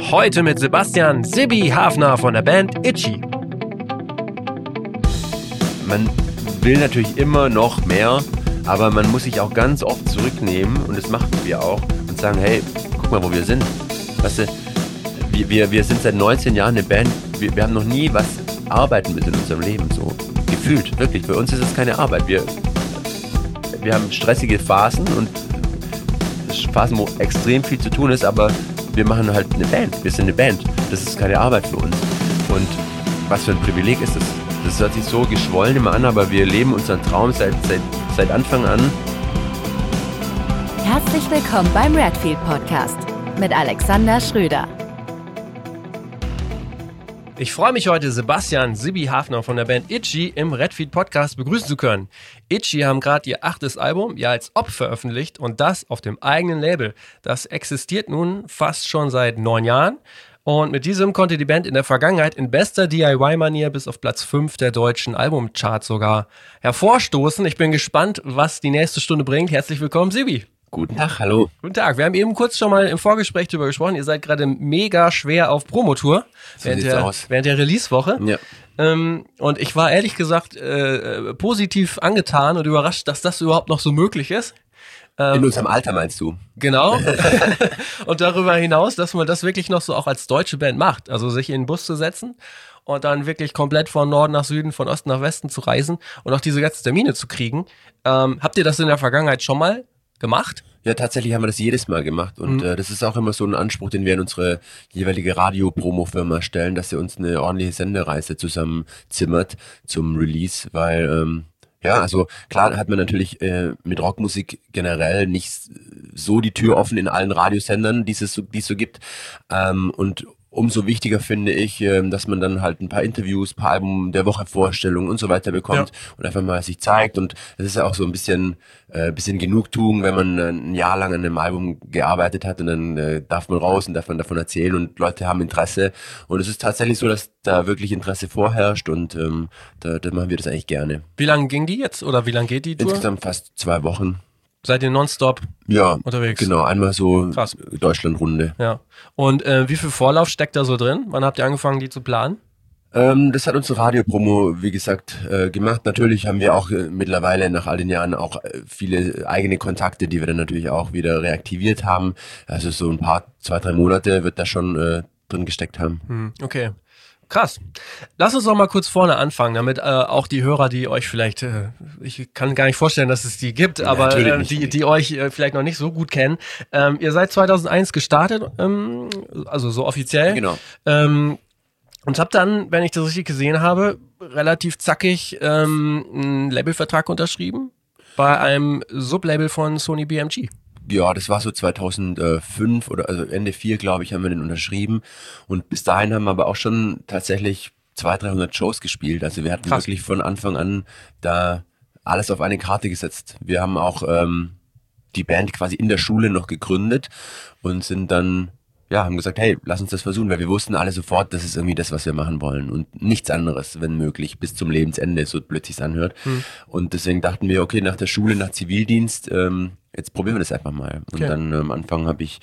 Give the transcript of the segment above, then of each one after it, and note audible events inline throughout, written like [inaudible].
Heute mit Sebastian Sibi Hafner von der Band Itchy. Man will natürlich immer noch mehr, aber man muss sich auch ganz oft zurücknehmen und das machen wir auch und sagen, hey, guck mal, wo wir sind. Weißt du, wir, wir, wir sind seit 19 Jahren eine Band, wir, wir haben noch nie was arbeiten müssen in unserem Leben, so gefühlt, wirklich. Für uns ist es keine Arbeit. Wir, wir haben stressige Phasen und Phasen, wo extrem viel zu tun ist, aber wir machen halt eine Band. Wir sind eine Band. Das ist keine Arbeit für uns. Und was für ein Privileg ist das? Das hört sich so geschwollen immer an, aber wir leben unseren Traum seit, seit, seit Anfang an. Herzlich willkommen beim Redfield Podcast mit Alexander Schröder. Ich freue mich heute, Sebastian Sibi Hafner von der Band Itchy im Redfeed Podcast begrüßen zu können. Itchy haben gerade ihr achtes Album ja als Ob veröffentlicht und das auf dem eigenen Label. Das existiert nun fast schon seit neun Jahren. Und mit diesem konnte die Band in der Vergangenheit in bester DIY-Manier bis auf Platz 5 der deutschen Albumcharts sogar hervorstoßen. Ich bin gespannt, was die nächste Stunde bringt. Herzlich willkommen, Sibi. Guten Tag, hallo. Guten Tag. Wir haben eben kurz schon mal im Vorgespräch darüber gesprochen. Ihr seid gerade mega schwer auf Promotour So während, der, aus. während der Release-Woche. Ja. Ähm, und ich war ehrlich gesagt äh, positiv angetan und überrascht, dass das überhaupt noch so möglich ist. In unserem Alter meinst du? Genau. [laughs] [laughs] und darüber hinaus, dass man das wirklich noch so auch als deutsche Band macht. Also sich in den Bus zu setzen und dann wirklich komplett von Norden nach Süden, von Osten nach Westen zu reisen und auch diese ganzen Termine zu kriegen. Ähm, habt ihr das in der Vergangenheit schon mal gemacht? Ja, tatsächlich haben wir das jedes Mal gemacht und äh, das ist auch immer so ein Anspruch, den wir in unsere jeweilige Radio-Promo-Firma stellen, dass sie uns eine ordentliche Sendereise zusammen zimmert zum Release, weil ähm, ja, also klar hat man natürlich äh, mit Rockmusik generell nicht so die Tür offen in allen Radiosendern, die es so, die es so gibt ähm, und umso wichtiger finde ich, ähm, dass man dann halt ein paar Interviews, paar Album der Woche Vorstellungen und so weiter bekommt und einfach mal sich zeigt und es ist ja auch so ein bisschen äh, bisschen Genugtuung, wenn man äh, ein Jahr lang an einem Album gearbeitet hat und dann äh, darf man raus und darf man davon erzählen und Leute haben Interesse und es ist tatsächlich so, dass da wirklich Interesse vorherrscht und ähm, da, da machen wir das eigentlich gerne. Wie lange ging die jetzt oder wie lange geht die Tour? Insgesamt fast zwei Wochen. Seid ihr nonstop? Ja, Unterwegs. genau, einmal so Krass. Deutschlandrunde. Ja. Und äh, wie viel Vorlauf steckt da so drin? Wann habt ihr angefangen, die zu planen? Ähm, das hat unsere Radiopromo, wie gesagt, äh, gemacht. Natürlich haben wir auch äh, mittlerweile nach all den Jahren auch äh, viele eigene Kontakte, die wir dann natürlich auch wieder reaktiviert haben. Also so ein paar, zwei, drei Monate wird da schon äh, drin gesteckt haben. Hm, okay. Krass. Lass uns doch mal kurz vorne anfangen, damit äh, auch die Hörer, die euch vielleicht, äh, ich kann gar nicht vorstellen, dass es die gibt, aber äh, die, die euch äh, vielleicht noch nicht so gut kennen. Ähm, ihr seid 2001 gestartet, ähm, also so offiziell. Genau. Ähm, und habt dann, wenn ich das richtig gesehen habe, relativ zackig ähm, einen Labelvertrag unterschrieben bei einem Sublabel von Sony BMG. Ja, das war so 2005 oder also Ende 4, glaube ich, haben wir den unterschrieben. Und bis dahin haben wir aber auch schon tatsächlich 200, 300 Shows gespielt. Also wir hatten Krass. wirklich von Anfang an da alles auf eine Karte gesetzt. Wir haben auch ähm, die Band quasi in der Schule noch gegründet und sind dann ja, haben gesagt, hey, lass uns das versuchen, weil wir wussten alle sofort, das ist irgendwie das, was wir machen wollen und nichts anderes, wenn möglich, bis zum Lebensende, so blöd sich's anhört. Und deswegen dachten wir, okay, nach der Schule, nach Zivildienst, ähm, jetzt probieren wir das einfach mal. Und Okay. dann ähm, am Anfang habe ich,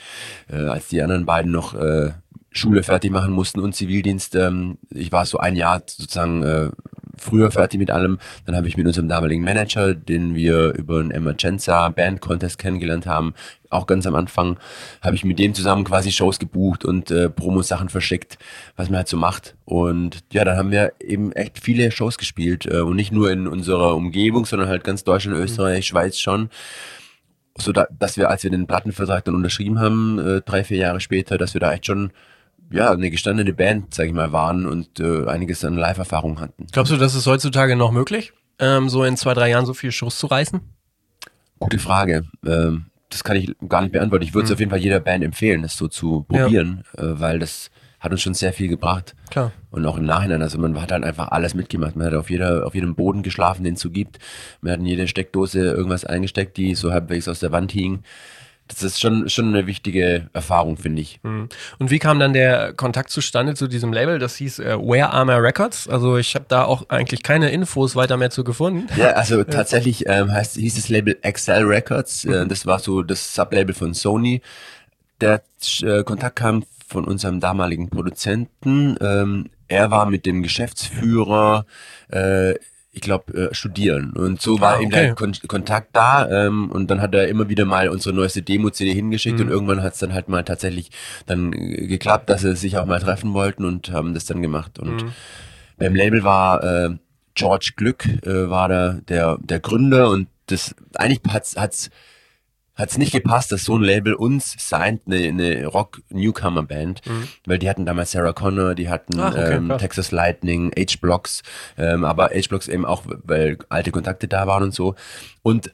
äh, als die anderen beiden noch äh, Schule fertig machen mussten und Zivildienst, ähm, ich war so ein Jahr sozusagen äh, früher fertig mit allem. Dann habe ich mit unserem damaligen Manager, den wir über einen Emergenza Band Contest kennengelernt haben, auch ganz am Anfang, habe ich mit dem zusammen quasi Shows gebucht und äh, Promo-Sachen verschickt, was man halt so macht. Und ja, dann haben wir eben echt viele Shows gespielt äh, und nicht nur in unserer Umgebung, sondern halt ganz Deutschland, Österreich, Schweiz schon. So da, dass wir, als wir den Plattenvertrag dann unterschrieben haben, äh, drei, vier Jahre später, dass wir da echt schon ja, eine gestandene Band, sag ich mal, waren und äh, einiges an Live-Erfahrung hatten. Glaubst du, das ist heutzutage noch möglich, ähm, so in zwei, drei Jahren so viele Shows zu reißen? Gute Frage. Ähm, das kann ich gar nicht beantworten. Ich würde es auf jeden Fall jeder Band empfehlen, das so zu Ja. probieren, äh, weil das hat uns schon sehr viel gebracht. Klar. Und auch im Nachhinein, also man hat halt einfach alles mitgemacht. Man hat auf jeder, auf jedem Boden geschlafen, den es so gibt. Man hat in jede Steckdose irgendwas eingesteckt, die so halbwegs aus der Wand hing. Das ist schon, schon eine wichtige Erfahrung, finde ich. Mhm. Und wie kam dann der Kontakt zustande zu diesem Label? Das hieß äh, Where Armor Records. Also ich habe da auch eigentlich keine Infos weiter mehr zu gefunden. Ja, [laughs] also tatsächlich ähm, heißt, hieß das Label Excel Records. Äh, das war so das Sublabel von Sony. Der äh, Kontakt kam von unserem damaligen Produzenten. Ähm, er war mit dem Geschäftsführer, äh, ich glaube, äh, studieren. Und so war Ah, eben okay. der Kon Kontakt da. Ähm, und dann hat er immer wieder mal unsere neueste Demo-CD hingeschickt. Mhm. Und irgendwann hat es dann halt mal tatsächlich dann äh, geklappt, dass sie sich auch mal treffen wollten und haben das dann gemacht. Und Mhm. beim Label war äh, George Glück, äh, war da der, der Gründer. Und das eigentlich hat's, hat's hat's nicht gepasst, dass so ein Label uns signed, eine, eine Rock-Newcomer-Band, weil die hatten damals Sarah Connor, die hatten Mhm. Ach, okay, ähm. Texas Lightning, H-Blocks, ähm, aber H-Blocks eben auch, weil alte Kontakte da waren und so. Und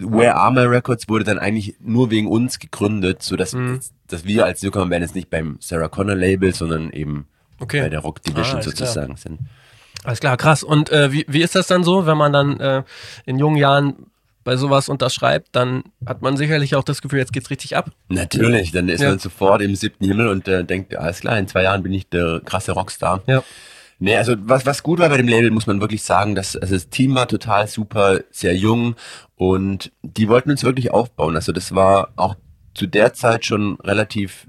Where Are My Records wurde dann eigentlich nur wegen uns gegründet, so dass, Mhm. dass wir als Newcomer-Band jetzt nicht beim Sarah Connor Label, sondern eben Okay. bei der Rock Division Ah, alles klar. sozusagen sind. Alles klar, krass. Und äh, wie, wie ist das dann so, wenn man dann äh, in jungen Jahren bei sowas unterschreibt, dann hat man sicherlich auch das Gefühl, jetzt geht's richtig ab. Natürlich, dann ist Ja. man sofort im siebten Himmel und äh, denkt, alles klar, in zwei Jahren bin ich der krasse Rockstar. Ja. Nee, also was, was gut war bei dem Label, muss man wirklich sagen, dass also das Team war total super, sehr jung und die wollten uns wirklich aufbauen. Also das war auch zu der Zeit schon relativ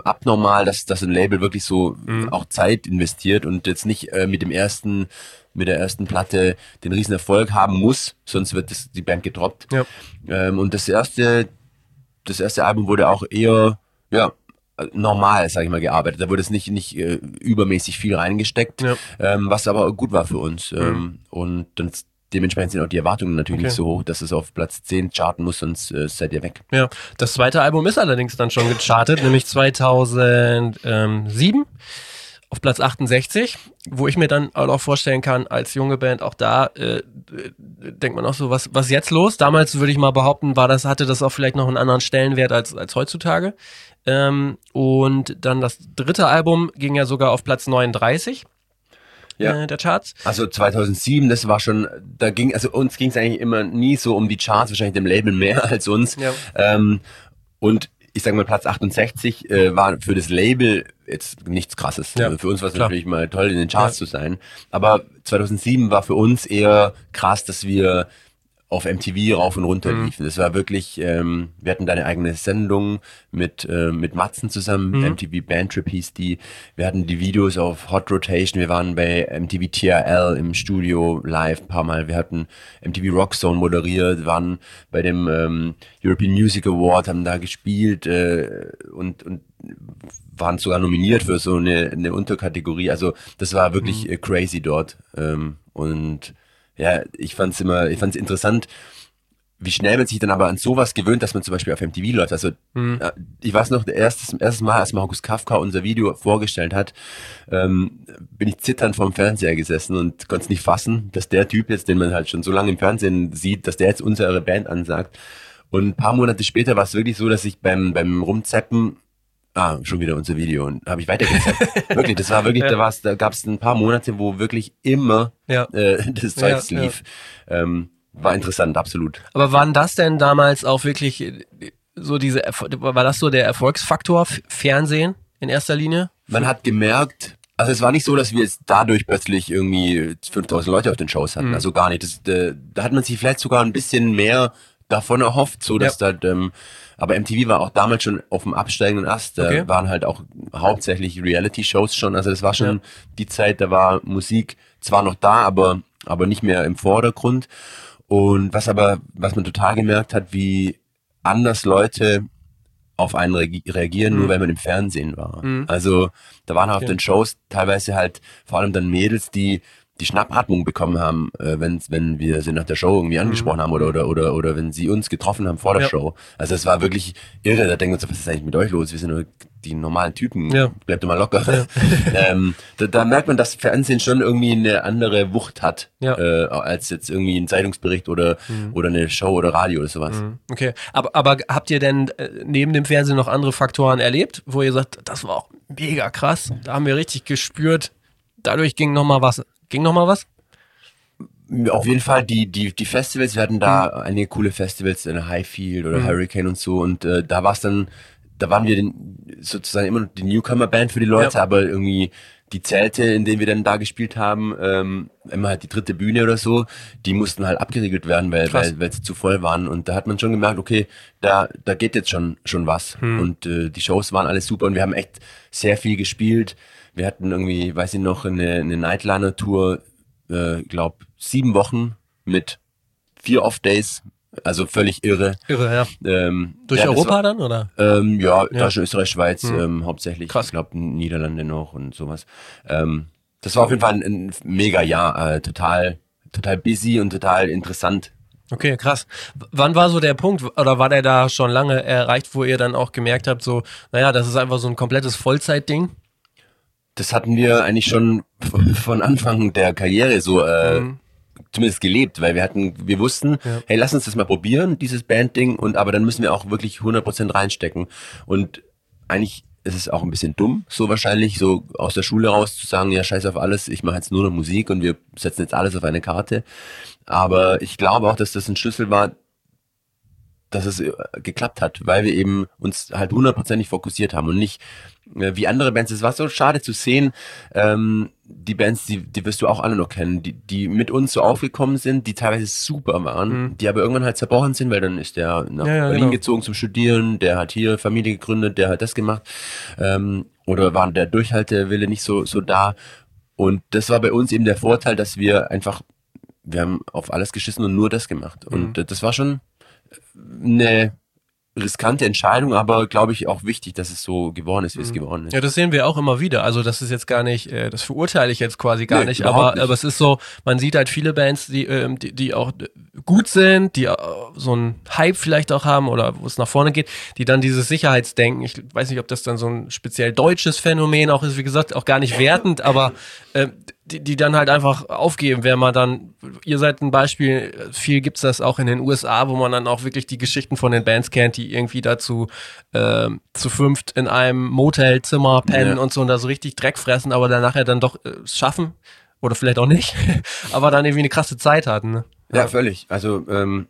abnormal, dass, dass ein Label wirklich so auch Zeit investiert und jetzt nicht äh, mit dem ersten, mit der ersten Platte den riesen Erfolg haben muss, sonst wird das, die Band gedroppt. Ja. Ähm, und das erste, das erste Album wurde auch eher, ja, normal, sag ich mal, gearbeitet. Da wurde es nicht, nicht äh, übermäßig viel reingesteckt, Ja. ähm, was aber gut war für uns. Ähm, und dann dementsprechend sind auch die Erwartungen natürlich Okay. nicht so hoch, dass es auf Platz 10 charten muss, sonst äh, seid ihr weg. Ja, das zweite Album ist allerdings dann schon gechartet, [laughs] nämlich 2007 auf Platz 68, wo ich mir dann auch vorstellen kann, als junge Band auch da äh, äh, denkt man auch so, was was jetzt los? Damals würde ich mal behaupten, war das hatte das auch vielleicht noch einen anderen Stellenwert als als heutzutage. Ähm, und dann das dritte Album ging ja sogar auf Platz 39 Ja. äh, der Charts. Also 2007, das war schon, da ging, also uns ging es eigentlich immer nie so um die Charts, wahrscheinlich dem Label mehr [laughs] als uns. Ja. Ähm, und ich sag mal, Platz 68 äh, war für das Label jetzt nichts krasses. Ja, Also für uns war es natürlich mal toll, in den Charts Ja. zu sein. Aber 2007 war für uns eher krass, dass wir auf MTV rauf und runter Mhm. liefen. Das war wirklich, ähm, wir hatten da eine eigene Sendung mit, äh, mit Matzen zusammen, Mhm. MTV Band Trip hieß die. Wir hatten die Videos auf Hot Rotation, wir waren bei MTV TRL im Studio live ein paar Mal. Wir hatten MTV Rock Zone moderiert, waren bei dem ähm, European Music Award, haben da gespielt äh, und, und waren sogar nominiert für so eine, eine Unterkategorie. Also das war wirklich äh, crazy dort. Ähm, und ja, ich fand's immer, ich fand's interessant, wie schnell man sich dann aber an sowas gewöhnt, dass man zum Beispiel auf MTV läuft. Also äh, ich weiß noch, erstes, erstes Mal, als Markus Kafka unser Video vorgestellt hat, ähm, bin ich zitternd vorm Fernseher gesessen und konnte es nicht fassen, dass der Typ jetzt, den man halt schon so lange im Fernsehen sieht, dass der jetzt unsere Band ansagt. Und ein paar Monate später war es wirklich so, dass ich beim, beim Rumzappen Ah, schon wieder unser Video und habe ich weitergezappt. [laughs] wirklich, das war wirklich, da war's, da gab es ein paar Monate, wo wirklich immer Ja. äh, [laughs] das Ja, Zeugs ja. lief. Ähm, war interessant, absolut. Aber waren das denn damals auch wirklich äh, so diese war das so der Erfolgsfaktor Fernsehen in erster Linie? Man hat gemerkt, also es war nicht so, dass wir jetzt dadurch plötzlich irgendwie 5000 Leute auf den Shows Mhm. hatten. Also gar nicht. Das, äh, da hat man sich vielleicht sogar ein bisschen mehr davon erhofft, so dass da, ähm, aber MTV war auch damals schon auf dem absteigenden Ast. Da Okay. waren halt auch hauptsächlich Reality-Shows schon. Also das war schon Ja. die Zeit, da war Musik zwar noch da, aber, aber nicht mehr im Vordergrund. Und was aber, was man total gemerkt hat, wie anders Leute auf einen reagi- reagieren, nur weil man im Fernsehen war. Also da waren auf Okay. den Shows teilweise halt vor allem dann Mädels, die die Schnappatmung bekommen haben, äh, wenn, wenn wir sie nach der Show irgendwie angesprochen haben oder, oder, oder, oder wenn sie uns getroffen haben vor der Ja. Show. Also es war wirklich irre. Da denken wir uns, was ist eigentlich mit euch los? Wir sind nur die normalen Typen. Ja. Bleibt mal locker. [laughs] ähm, da, da merkt man, dass Fernsehen schon irgendwie eine andere Wucht hat, Ja. äh, als jetzt irgendwie ein Zeitungsbericht oder, oder eine Show oder Radio oder sowas. Okay, aber, aber habt ihr denn äh, neben dem Fernsehen noch andere Faktoren erlebt, wo ihr sagt, das war auch mega krass, da haben wir richtig gespürt, dadurch ging noch mal was, ging noch mal was? Auf jeden Fall die, die, die Festivals, wir hatten da Mhm. einige coole Festivals in Highfield oder Hurricane und so und äh, da war es dann da waren wir den, sozusagen immer noch die Newcomer-Band für die Leute, Ja. aber irgendwie die Zelte, in denen wir dann da gespielt haben, ähm, immer halt die dritte Bühne oder so, die mussten halt abgeriegelt werden, weil, Krass. weil, weil sie zu voll waren. Und da hat man schon gemerkt, okay, da, da geht jetzt schon, schon was. Hm. Und äh, die Shows waren alles super und wir haben echt sehr viel gespielt. Wir hatten irgendwie, weiß ich noch, eine, eine Nightliner-Tour, äh, glaub, sieben Wochen mit vier Off-Days, also völlig irre. Irre, ja. Ähm, Durch ja, Europa war- dann, oder? ähm, ja, Ja. Deutschland, Österreich, Schweiz Hm. ähm, hauptsächlich. Krass. Ich glaube Niederlande noch und sowas. Ähm, das war auf jeden Fall ein, ein mega Jahr, äh, total, total busy und total interessant. Okay, krass. Wann war so der Punkt, oder war der da schon lange erreicht, wo ihr dann auch gemerkt habt, so, naja, das ist einfach so ein komplettes Vollzeitding? Das hatten wir eigentlich schon von Anfang der Karriere so äh, Mhm. zumindest gelebt, weil wir hatten, wir wussten, Ja. hey, lass uns das mal probieren, dieses Bandding, und aber dann müssen wir auch wirklich 100% reinstecken. Und eigentlich ist es auch ein bisschen dumm, so wahrscheinlich, so aus der Schule raus zu sagen, ja, scheiß auf alles, ich mache jetzt nur noch Musik und wir setzen jetzt alles auf eine Karte. Aber ich glaube auch, dass das ein Schlüssel war, dass es äh, geklappt hat, weil wir eben uns halt hundertprozentig fokussiert haben und nicht äh, wie andere Bands. Es war so schade zu sehen, ähm, die Bands, die, die wirst du auch alle noch kennen, die, die mit uns so aufgekommen sind, die teilweise super waren, Mhm. die aber irgendwann halt zerbrochen sind, weil dann ist der nach Ja, ja, Berlin genau. gezogen zum Studieren, der hat hier Familie gegründet, der hat das gemacht ähm, oder war der Durchhaltewille nicht so, so da. Und das war bei uns eben der Vorteil, dass wir einfach, wir haben auf alles geschissen und nur das gemacht. Und Mhm. das war schon eine riskante Entscheidung, aber glaube ich auch wichtig, dass es so geworden ist, wie es geworden ist. Mhm. Ja, das sehen wir auch immer wieder. Also das ist jetzt gar nicht, äh, das verurteile ich jetzt quasi gar Nee, nicht, aber, nicht. aber es ist so, man sieht halt viele Bands, die, ähm, die, die auch äh, gut sind, die äh, so einen Hype vielleicht auch haben oder wo es nach vorne geht, die dann dieses Sicherheitsdenken, ich weiß nicht, ob das dann so ein speziell deutsches Phänomen auch ist, wie gesagt, auch gar nicht wertend, aber äh, die, die dann halt einfach aufgeben, wenn man dann, ihr seid ein Beispiel, viel gibt's das auch in den USA, wo man dann auch wirklich die Geschichten von den Bands kennt, die irgendwie dazu ähm, zu fünft in einem Motelzimmer pennen Ja. und so und da so richtig Dreck fressen, aber dann nachher dann doch äh, es schaffen oder vielleicht auch nicht, [laughs] aber dann irgendwie eine krasse Zeit hatten. Ne? Ja, völlig. Also ähm,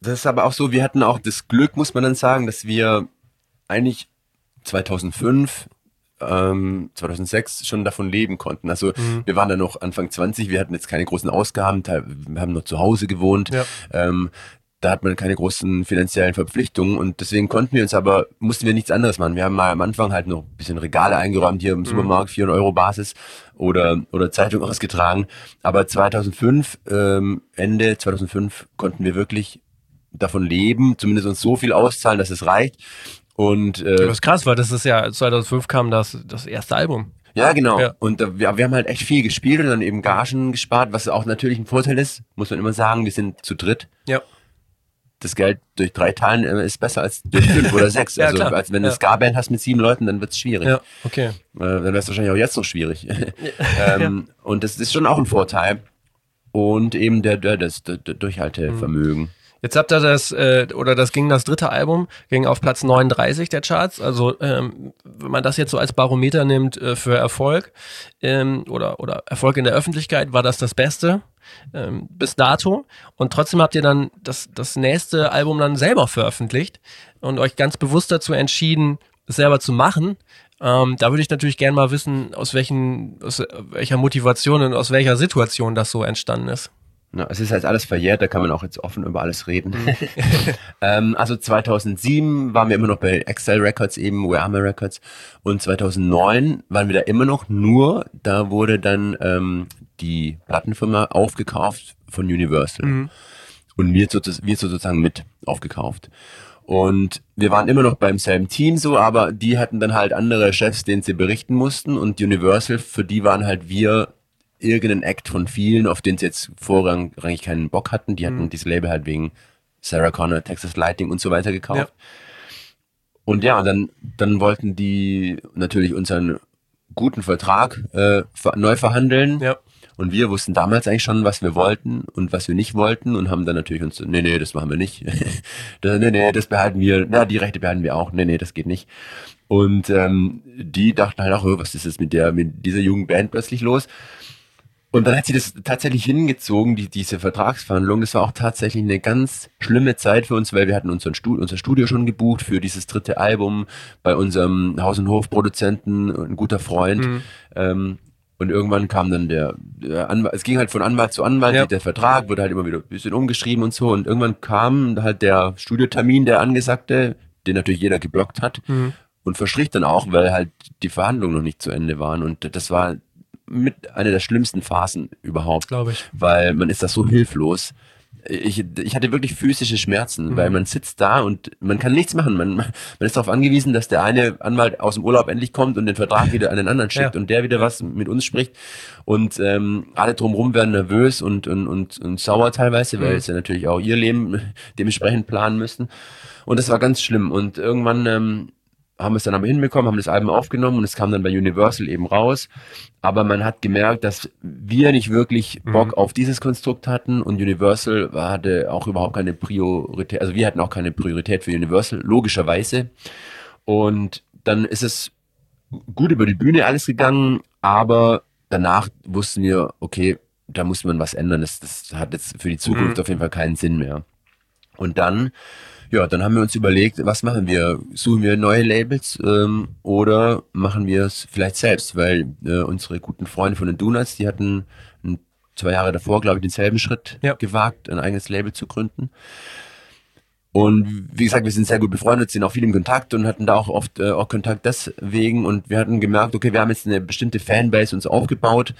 das ist aber auch so, wir hatten auch das Glück, muss man dann sagen, dass wir eigentlich 2005, ähm, 2006 schon davon leben konnten. Also Mhm. wir waren dann noch Anfang 20, wir hatten jetzt keine großen Ausgaben, wir haben noch zu Hause gewohnt. Ja. Ähm, da hat man keine großen finanziellen Verpflichtungen und deswegen konnten wir uns aber, mussten wir nichts anderes machen. Wir haben mal am Anfang halt noch ein bisschen Regale eingeräumt hier im Supermarkt, 400 Euro Basis oder, oder Zeitung ausgetragen. Aber 2005, ähm, Ende 2005 konnten wir wirklich davon leben, zumindest uns so viel auszahlen, dass es reicht. Und äh, Das ist krass, weil das ist ja 2005 kam das das erste Album. ja, genau. Ja. Und äh, wir, wir haben halt echt viel gespielt und dann eben Gagen gespart, was auch natürlich ein Vorteil ist, muss man immer sagen. Wir sind zu dritt. Ja. Das Geld durch drei teilen äh, ist besser als durch fünf oder [laughs] sechs. Ja, also klar. als wenn du Ja. eine Ska-Band hast mit sieben Leuten, dann wird's schwierig. Ja, okay. Äh, dann wäre es wahrscheinlich auch jetzt noch schwierig. [laughs] ähm, Und das ist schon auch ein Vorteil. Und eben der, der, das, der, der Durchhaltevermögen. Jetzt habt ihr das, äh, oder das ging das dritte Album, ging auf Platz 39 der Charts. Also ähm, wenn man das jetzt so als Barometer nimmt äh, für Erfolg ähm, oder, oder Erfolg in der Öffentlichkeit, war das das Beste ähm, bis dato. Und trotzdem habt ihr dann das, das nächste Album dann selber veröffentlicht und euch ganz bewusst dazu entschieden, es selber zu machen. Ähm, da würde ich natürlich gerne mal wissen, aus welchen, aus welcher Motivation und aus welcher Situation das so entstanden ist. Na, es ist halt alles verjährt, da kann man auch jetzt offen über alles reden. Mhm. [laughs] ähm, also 2007 waren wir immer noch bei Excel Records eben, Wearma Records und 2009 waren wir da immer noch, nur da wurde dann ähm, die Plattenfirma aufgekauft von Universal Mhm. und wir, wir sozusagen mit aufgekauft. Und wir waren immer noch beim selben Team so, aber die hatten dann halt andere Chefs, denen sie berichten mussten und Universal, für die waren halt wir irgendein Act von vielen, auf den sie jetzt vorrangig keinen Bock hatten. Die hatten dieses Label halt wegen Sarah Connor, Texas Lighting und so weiter gekauft. Und ja, dann, dann wollten die natürlich unseren guten Vertrag äh, neu verhandeln. Ja. Und wir wussten damals eigentlich schon, was wir wollten und was wir nicht wollten und haben dann natürlich uns, nee, nee, das machen wir nicht. [laughs] das, nee, nee, das behalten wir, na, die Rechte behalten wir auch. Nee, nee, das geht nicht. Und ähm, die dachten halt auch, oh, was ist jetzt mit der, mit dieser jungen Band plötzlich los? Und dann hat sie das tatsächlich hingezogen, die, diese Vertragsverhandlung. Das war auch tatsächlich eine ganz schlimme Zeit für uns, weil wir hatten unseren Studio, unser Studio schon gebucht für dieses dritte Album bei unserem Haus- und Hofproduzenten, ein guter Freund. Mhm. Ähm, und irgendwann kam dann der, der Anwalt, es ging halt von Anwalt zu Anwalt, ja. der Vertrag wurde halt immer wieder ein bisschen umgeschrieben und so. Und irgendwann kam halt der Studiotermin, der angesagte, den natürlich jeder geblockt hat. Mhm. Und verstrich dann auch, weil halt die Verhandlungen noch nicht zu Ende waren. Und das war mit einer der schlimmsten Phasen überhaupt. Glaube ich. Weil man ist da so hilflos. Ich, ich hatte wirklich physische Schmerzen, mhm. weil man sitzt da und man kann nichts machen. Man, man ist darauf angewiesen, dass der eine Anwalt aus dem Urlaub endlich kommt und den Vertrag wieder an den anderen schickt ja. und der wieder was mit uns spricht. Und ähm, alle drumherum werden nervös und, und, und, und sauer teilweise, mhm. weil sie natürlich auch ihr Leben dementsprechend planen müssen. Und das war ganz schlimm. Und irgendwann ähm, haben es dann aber hinbekommen, haben das Album aufgenommen und es kam dann bei Universal eben raus. Aber man hat gemerkt, dass wir nicht wirklich mhm. Bock mhm. auf dieses Konstrukt hatten und Universal hatte auch überhaupt keine Priorität, also wir hatten auch keine Priorität für Universal, logischerweise. Und dann ist es gut über die Bühne alles gegangen, aber danach wussten wir, okay, da muss man was ändern. Das, das hat jetzt für die Zukunft mhm. auf jeden Fall keinen Sinn mehr. Und dann ja, dann haben wir uns überlegt, was machen wir? Suchen wir neue Labels ähm, oder machen wir es vielleicht selbst? Weil äh, unsere guten Freunde von den Donuts, die hatten ein, zwei Jahre davor, glaube ich, denselben Schritt ja. gewagt, ein eigenes Label zu gründen. Und wie gesagt, wir sind sehr gut befreundet, sind auch viel im Kontakt und hatten da auch oft äh, auch Kontakt deswegen. Und wir hatten gemerkt, okay, wir haben jetzt eine bestimmte Fanbase uns aufgebaut.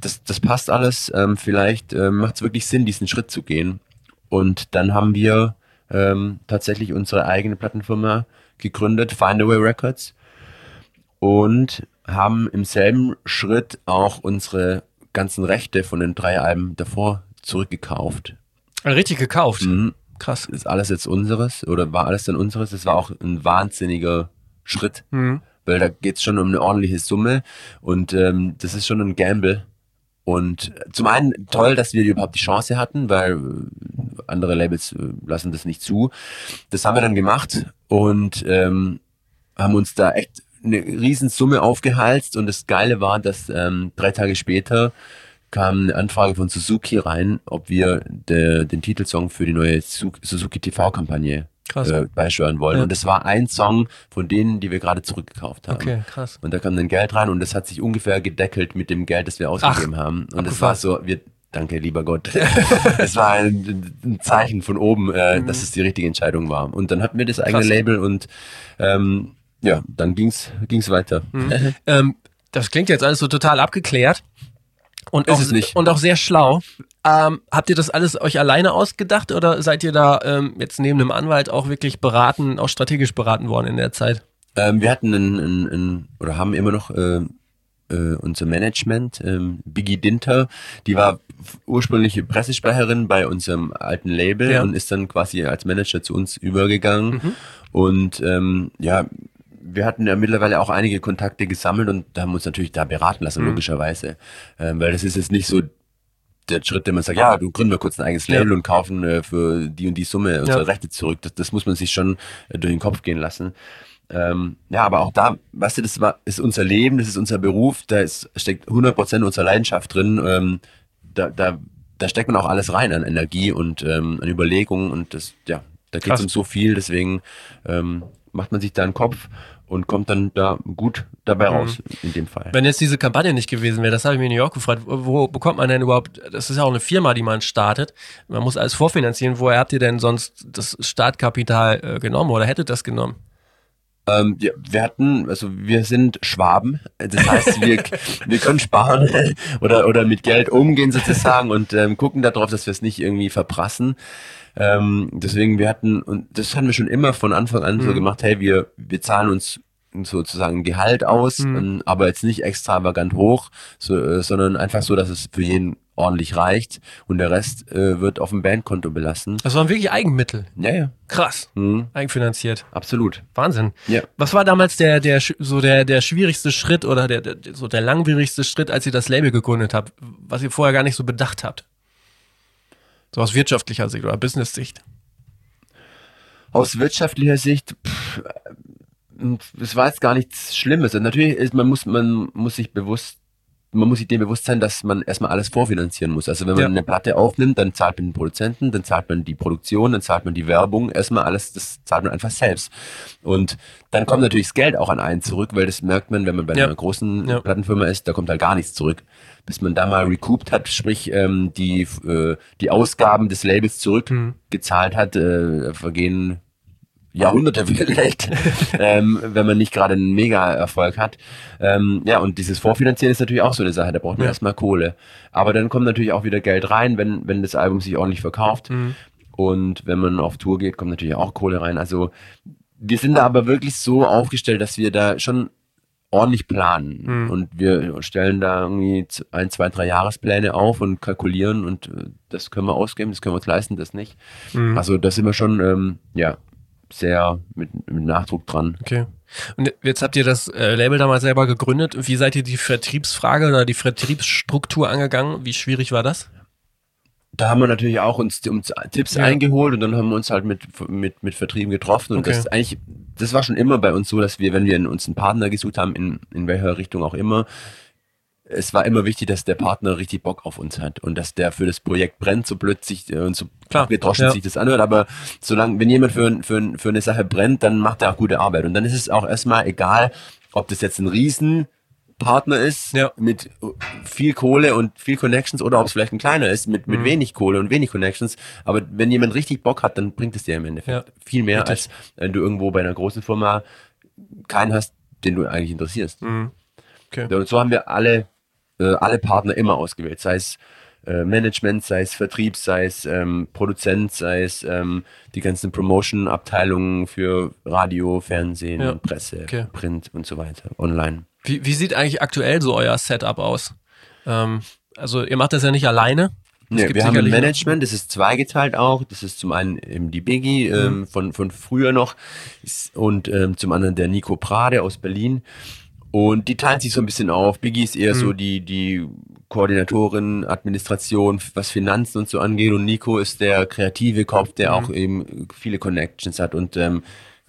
Das, das passt alles. Ähm, vielleicht äh, macht es wirklich Sinn, diesen Schritt zu gehen. Und dann haben wir ähm, tatsächlich unsere eigene Plattenfirma gegründet, Findaway Records, und haben im selben Schritt auch unsere ganzen Rechte von den drei Alben davor zurückgekauft. Richtig gekauft? Mhm. Krass. Ist alles jetzt unseres oder war alles dann unseres? Das war auch ein wahnsinniger Schritt, mhm. weil da geht's schon um eine ordentliche Summe und ähm, das ist schon ein Gamble, und zum einen toll, dass wir überhaupt die Chance hatten, weil äh, andere Labels äh, lassen das nicht zu. Das haben wir dann gemacht und ähm, haben uns da echt eine Riesensumme aufgehalst. Und das Geile war, dass ähm, drei Tage später kam eine Anfrage von Suzuki rein, ob wir de, den Titelsong für die neue Suzuki TV-Kampagne äh, beisteuern wollen. Ja. Und das war ein Song von denen, die wir gerade zurückgekauft haben. Okay, krass. Und da kam dann Geld rein und das hat sich ungefähr gedeckelt mit dem Geld, das wir ausgegeben Ach, haben. Und es war so, wir, danke lieber Gott. [laughs] es war ein, ein, Zeichen von oben, äh, mhm. dass es die richtige Entscheidung war. Und dann hatten wir das eigene krass. Label und ähm, ja, dann ging's ging's weiter. Mhm. [laughs] ähm, das klingt jetzt alles so total abgeklärt. Und auch, und auch sehr schlau. Ähm, habt ihr das alles euch alleine ausgedacht oder seid ihr da ähm, jetzt neben einem Anwalt auch wirklich beraten, auch strategisch beraten worden in der Zeit? Ähm, wir hatten einen, einen, einen, oder haben immer noch äh, äh, unser Management, ähm, Biggie Dinter, die war ursprünglich Pressesprecherin bei unserem alten Label ja. und ist dann quasi als Manager zu uns übergegangen. Mhm. Und ähm, ja, wir hatten ja mittlerweile auch einige Kontakte gesammelt und haben uns natürlich da beraten lassen, mhm. logischerweise. Ähm, weil das ist jetzt nicht so der Schritt, den man sagt, ja, du gründen wir kurz ein eigenes Label und kaufen äh, für die und die Summe unsere. Rechte zurück. Das, das muss man sich schon äh, durch den Kopf gehen lassen. Ähm, ja, aber auch da, weißt du, das war, ist unser Leben, das ist unser Beruf, da ist, steckt 100% unserer Leidenschaft drin. Ähm, da, da, da steckt man auch alles rein an Energie und ähm, an Überlegungen und das, ja, da geht es um so viel, deswegen ähm, macht man sich da einen Kopf und kommt dann da gut dabei mhm. raus in dem Fall. Wenn jetzt diese Kampagne nicht gewesen wäre, das habe ich mir in New York gefragt, wo bekommt man denn überhaupt, das ist ja auch eine Firma, die man startet, man muss alles vorfinanzieren, woher habt ihr denn sonst das Startkapital äh, genommen oder hättet das genommen? Ähm, ja, wir hatten, also wir sind Schwaben, das heißt, wir, [laughs] wir können sparen oder, oder mit Geld umgehen sozusagen und ähm, gucken darauf, dass wir es nicht irgendwie verprassen. Ähm, deswegen, wir hatten, und das haben wir schon immer von Anfang an mhm. so gemacht, hey, wir, wir zahlen uns sozusagen Gehalt aus, mhm. Ähm, aber jetzt nicht extravagant hoch, so, äh, sondern einfach so, dass es für jeden ordentlich reicht und der Rest äh, wird auf dem Bandkonto belassen. Das waren wirklich Eigenmittel. Ja, ja. Krass. Mhm. Eigenfinanziert. Absolut. Wahnsinn. Ja. Was war damals der, der, so der, der schwierigste Schritt oder der, der, so der langwierigste Schritt, als ihr das Label gegründet habt, was ihr vorher gar nicht so bedacht habt? So aus wirtschaftlicher Sicht oder Business-Sicht? Aus wirtschaftlicher Sicht, pff, es war jetzt gar nichts Schlimmes. Natürlich ist, man muss, man muss sich bewusst man muss sich dem bewusst sein, dass man erstmal alles vorfinanzieren muss. Also wenn man Ja. eine Platte aufnimmt, dann zahlt man den Produzenten, dann zahlt man die Produktion, dann zahlt man die Werbung. Erstmal alles, das zahlt man einfach selbst. Und dann kommt natürlich das Geld auch an einen zurück, weil das merkt man, wenn man bei Ja. einer großen Ja. Plattenfirma ist, da kommt halt gar nichts zurück. Bis man da mal recouped hat, sprich ähm, die, äh, die Ausgaben des Labels zurückgezahlt hat, äh, vergehen Jahrhunderte [laughs] vielleicht, ähm, wenn man nicht gerade einen Mega-Erfolg hat. Ähm, ja, und dieses Vorfinanzieren ist natürlich auch so eine Sache, da braucht man Ja. erstmal Kohle. Aber dann kommt natürlich auch wieder Geld rein, wenn, wenn das Album sich ordentlich verkauft. Mhm. Und wenn man auf Tour geht, kommt natürlich auch Kohle rein. Also wir sind da aber wirklich so aufgestellt, dass wir da schon ordentlich planen. Mhm. Und wir stellen da irgendwie ein, zwei, drei Jahrespläne auf und kalkulieren und äh, das können wir ausgeben, das können wir uns leisten, das nicht. Mhm. Also da sind wir schon, ähm, ja, sehr mit, mit Nachdruck dran. Okay. Und jetzt habt ihr das äh, Label damals selber gegründet. Wie seid ihr die Vertriebsfrage oder die Vertriebsstruktur angegangen? Wie schwierig war das? Da haben wir natürlich auch uns, uns Tipps Ja. eingeholt und dann haben wir uns halt mit, mit, mit Vertrieben getroffen. Und Okay. das ist eigentlich, das war schon immer bei uns so, dass wir, wenn wir uns einen Partner gesucht haben, in, in welcher Richtung auch immer, es war immer wichtig, dass der Partner richtig Bock auf uns hat und dass der für das Projekt brennt, so blöd sich äh, und so Klar, gedroschen ja. sich das anhört. Aber solange, wenn jemand für, für, für eine Sache brennt, dann macht er auch gute Arbeit. Und dann ist es auch erstmal egal, ob das jetzt ein Riesenpartner ist Ja. mit viel Kohle und viel Connections oder ob es vielleicht ein kleiner ist mit, Mhm. mit wenig Kohle und wenig Connections. Aber wenn jemand richtig Bock hat, dann bringt es dir im Endeffekt Ja. viel mehr, Richtig. als wenn du irgendwo bei einer großen Firma keinen hast, den du eigentlich interessierst. Mhm. Okay. Und so haben wir alle, äh, alle Partner immer ausgewählt, sei es äh, Management, sei es Vertrieb, sei es ähm, Produzent, sei es ähm, die ganzen Promotion-Abteilungen für Radio, Fernsehen, Ja. Presse, Okay. Print und so weiter, online. Wie, wie sieht eigentlich aktuell so euer Setup aus? Ähm, also ihr macht das ja nicht alleine. Es Nee, gibt wir haben ein Management, das ist zweigeteilt auch. Das ist zum einen eben die Biggie Mhm. ähm, von, von früher noch und ähm, zum anderen der Nico Prade aus Berlin. Und die teilen sich so ein bisschen auf. Biggie ist eher Mhm. so die, die Koordinatorin, Administration, was Finanzen und so angeht. Und Nico ist der kreative Kopf, der Mhm. auch eben viele Connections hat und ähm,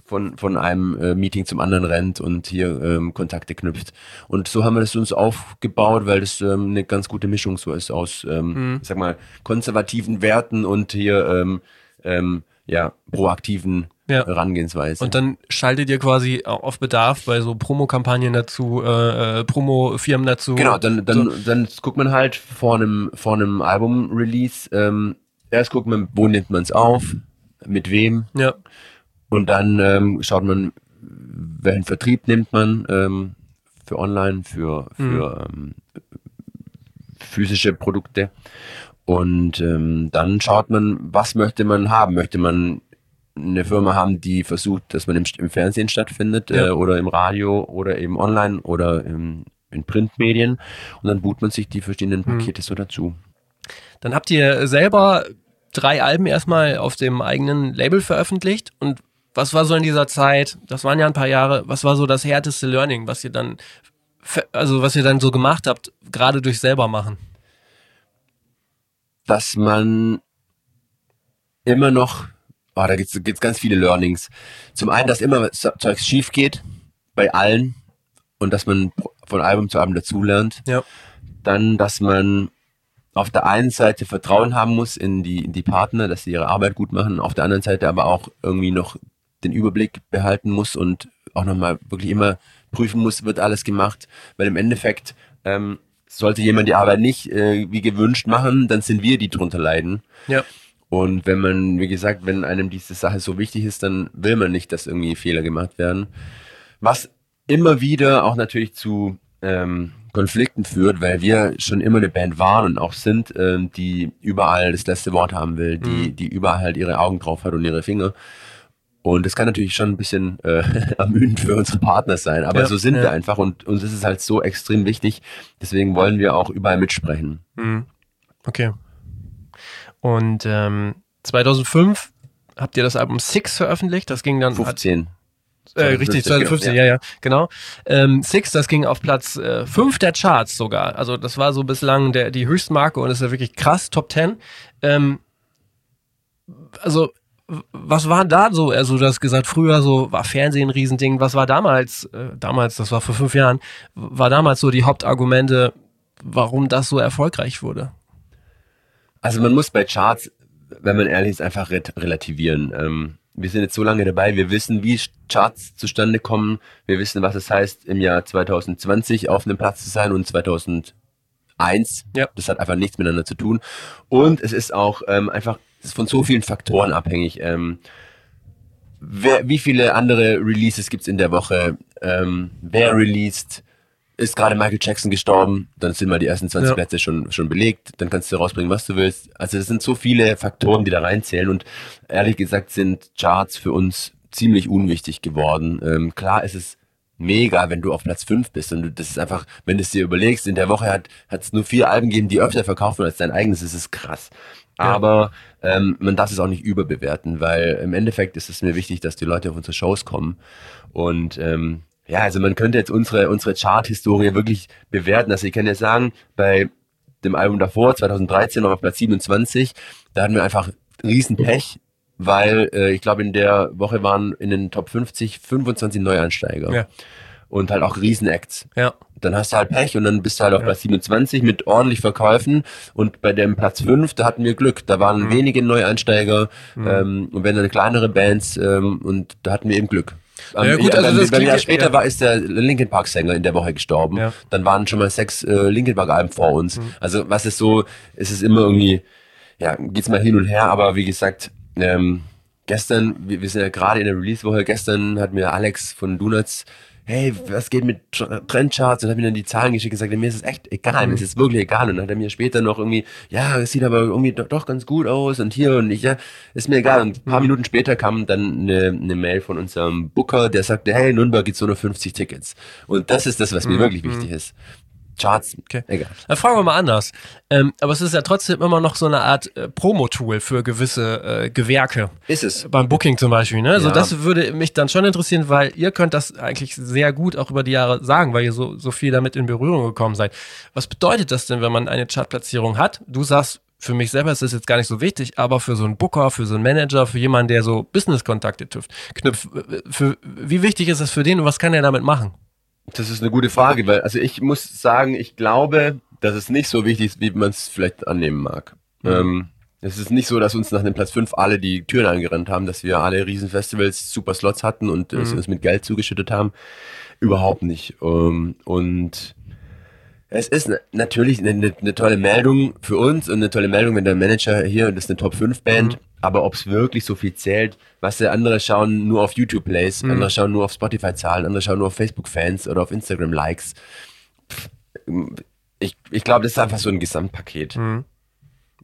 von, von einem äh, Meeting zum anderen rennt und hier ähm, Kontakte knüpft. Und so haben wir das uns aufgebaut, weil das ähm, eine ganz gute Mischung so ist aus, ähm, Mhm. sag mal, konservativen Werten und hier ähm, ähm, ja, proaktiven Ja. Herangehensweise. Und dann schaltet ihr quasi auch auf Bedarf bei so Promokampagnen dazu, äh, äh, Promo-Firmen dazu. Genau, dann, dann, dann guckt man halt vor einem, vor einem Album-Release, ähm, erst guckt man, wo nimmt man es auf, mit wem, Ja, und dann ähm, schaut man, welchen Vertrieb nimmt man ähm, für online, für, für ähm, physische Produkte. Und ähm, dann schaut man, was möchte man haben? Möchte man eine Firma haben, die versucht, dass man im, im Fernsehen stattfindet Ja. äh, oder im Radio oder eben online oder im, in Printmedien und dann bucht man sich die verschiedenen Pakete so dazu. Dann habt ihr selber drei Alben erstmal auf dem eigenen Label veröffentlicht und was war so in dieser Zeit, das waren ja ein paar Jahre, was war so das härteste Learning, was ihr dann, also was ihr dann so gemacht habt, gerade durch selber machen? Dass man immer noch, oh, da gibt's gibt's ganz viele Learnings. Zum einen, dass immer Zeugs schief geht, bei allen, und dass man von Album zu Album dazulernt. Ja. Dann, dass man auf der einen Seite Vertrauen haben muss in die, in die Partner, dass sie ihre Arbeit gut machen, auf der anderen Seite aber auch irgendwie noch den Überblick behalten muss und auch nochmal wirklich immer prüfen muss, wird alles gemacht, weil im Endeffekt ähm, sollte jemand die Arbeit nicht äh, wie gewünscht machen, dann sind wir, die drunter leiden. Ja. Und wenn man, wie gesagt, wenn einem diese Sache so wichtig ist, dann will man nicht, dass irgendwie Fehler gemacht werden. Was immer wieder auch natürlich zu ähm, Konflikten führt, weil wir schon immer eine Band waren und auch sind, ähm, die überall das letzte Wort haben will, die, die überall halt ihre Augen drauf hat und ihre Finger. Und das kann natürlich schon ein bisschen äh, [laughs] ermüdend für unsere Partner sein, aber Ja, so sind ja. wir einfach und uns ist es halt so extrem wichtig. Deswegen wollen wir auch überall mitsprechen. Mhm. Okay. Und ähm, 2005 habt ihr das Album Six veröffentlicht, das ging dann 15. Äh, richtig, 2015, genau, ja, ja, genau. Ähm, Six, das ging auf Platz 5 der Charts sogar. Also das war so bislang der, die Höchstmarke und ist ja wirklich krass, Top 10. Ähm, also, was war da so? Also, du hast gesagt, früher so war Fernsehen ein Riesending. Was war damals, äh, damals, das war vor fünf Jahren, war damals so die Hauptargumente warum das so erfolgreich wurde? Also man muss bei Charts, wenn man ehrlich ist, einfach relativieren. Ähm, wir sind jetzt so lange dabei, wir wissen, wie Charts zustande kommen, wir wissen, was es heißt, im Jahr 2020 auf einem Platz zu sein und 2001. Ja. Das hat einfach nichts miteinander zu tun. Und es ist auch ähm, einfach ist von so vielen Faktoren abhängig. Ähm, wer, wie viele andere Releases gibt's in der Woche? Ähm, wer released? ist gerade Michael Jackson gestorben, dann sind mal die ersten 20 ja. Plätze schon, schon belegt, dann kannst du rausbringen, was du willst. Also es sind so viele Faktoren, die da reinzählen und ehrlich gesagt sind Charts für uns ziemlich unwichtig geworden. Ähm, klar ist es mega, wenn du auf Platz 5 bist und das ist einfach, wenn du es dir überlegst, in der Woche hat es nur vier Alben gegeben, die öfter verkaufen als dein eigenes, das ist krass. Aber ähm, man darf es auch nicht überbewerten, weil im Endeffekt ist es mir wichtig, dass die Leute auf unsere Shows kommen und ähm, ja, also man könnte jetzt unsere, unsere Chart-Historie wirklich bewerten. Also ich kann ja sagen, bei dem Album davor, 2013, noch auf Platz 27, da hatten wir einfach riesen Pech, weil äh, ich glaube in der Woche waren in den Top 50 25 Neuansteiger. Ja. Und halt auch Riesen-Acts. Ja. Dann hast du halt Pech und dann bist du halt auf ja. Platz 27 mit ordentlich Verkäufen und bei dem Platz 5, da hatten wir Glück. Da waren mhm. wenige Neueinsteiger mhm. ähm, und wenn dann kleinere Bands ähm, und da hatten wir eben Glück. Ja, gut, also das Jahr später ja. war ist der Linkin Park Sänger in der Woche gestorben. Ja. Dann waren schon mal sechs äh, Linkin Park Alben vor uns. Mhm. Also was ist so, ist es immer irgendwie, ja, geht's mal hin und her, aber wie gesagt, ähm, gestern, wir, wir sind ja gerade in der Release-Woche, gestern hat mir Alex von Donuts hey, was geht mit Trendcharts? Und hat mir dann die Zahlen geschickt und gesagt, mir ist es echt egal, mir ist es wirklich egal. Und dann hat er mir später noch irgendwie, ja, es sieht aber irgendwie doch, doch ganz gut aus und hier und ich, ja, ist mir egal. Und ein paar Minuten später kam dann eine, eine Mail von unserem Booker, der sagte, hey, Nürnberg gibt so nur 50 Tickets. Und das ist das, was mir mhm. wirklich wichtig mhm. ist. Charts. Okay. Egal. Dann fragen wir mal anders. Ähm, aber es ist ja trotzdem immer noch so eine Art äh, Promo-Tool für gewisse äh, Gewerke. Ist es. Beim Booking zum Beispiel. Ne? Also ja. das würde mich dann schon interessieren, weil ihr könnt das eigentlich sehr gut auch über die Jahre sagen, weil ihr so, so viel damit in Berührung gekommen seid. Was bedeutet das denn, wenn man eine Chartplatzierung hat? Du sagst, für mich selber ist das jetzt gar nicht so wichtig, aber für so einen Booker, für so einen Manager, für jemanden, der so Business-Kontakte knüpft, für, wie wichtig ist das für den und was kann er damit machen? Das ist eine gute Frage, weil also ich muss sagen, ich glaube, dass es nicht so wichtig ist, wie man es vielleicht annehmen mag. Mhm. Ähm, es ist nicht so, dass uns nach dem Platz 5 alle die Türen angerannt haben, dass wir alle Riesenfestivals, super Slots hatten und mhm. uns mit Geld zugeschüttet haben. Überhaupt nicht. Ähm, und es ist natürlich eine, eine, tolle Meldung für uns und eine tolle Meldung, wenn der Manager hier, das ist eine Top 5 Band, mhm. aber ob es wirklich so viel zählt, was der andere schauen nur auf YouTube Plays, mhm. andere schauen nur auf Spotify Zahlen, andere schauen nur auf Facebook Fans oder auf Instagram Likes. Ich, ich glaube, das ist einfach so ein Gesamtpaket. Mhm.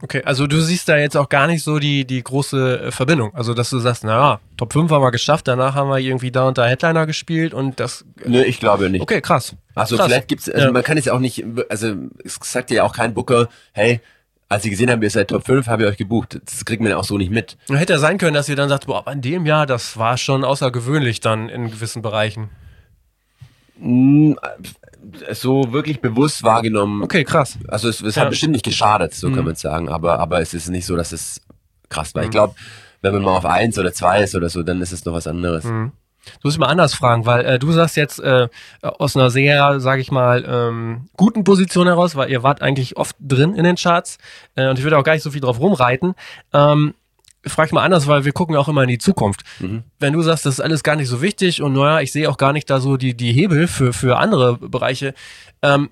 Okay, also du siehst da jetzt auch gar nicht so die, die große äh, Verbindung. Also, dass du sagst, naja, Top 5 haben wir geschafft, danach haben wir irgendwie da und da Headliner gespielt und das. Nö, ich glaube nicht. Okay, krass. Also, krass. vielleicht gibt's, also ja. man kann es ja auch nicht, also, es sagt ja auch kein Booker, hey, als ich gesehen habe, ihr seid Top 5, habe ich euch gebucht. Das kriegt man ja auch so nicht mit. Hätte ja sein können, dass ihr dann sagt, boah, in dem Jahr, das war schon außergewöhnlich dann in gewissen Bereichen. Hm, so wirklich bewusst wahrgenommen. Okay, krass. Also es, es ja. hat bestimmt nicht geschadet, so mhm. kann man sagen, aber, aber es ist nicht so, dass es krass war. Mhm. Ich glaube, wenn man mal auf eins oder zwei ist oder so, dann ist es noch was anderes. Mhm. Du musst mal anders fragen, weil äh, du sagst jetzt äh, aus einer sehr, sag ich mal, ähm, guten Position heraus, weil ihr wart eigentlich oft drin in den Charts äh, und ich würde auch gar nicht so viel drauf rumreiten. Ähm, frage ich mal anders, weil wir gucken auch immer in die Zukunft. Mhm. Wenn du sagst, das ist alles gar nicht so wichtig und naja, ich sehe auch gar nicht da so die, die Hebel für, für andere Bereiche. Ähm,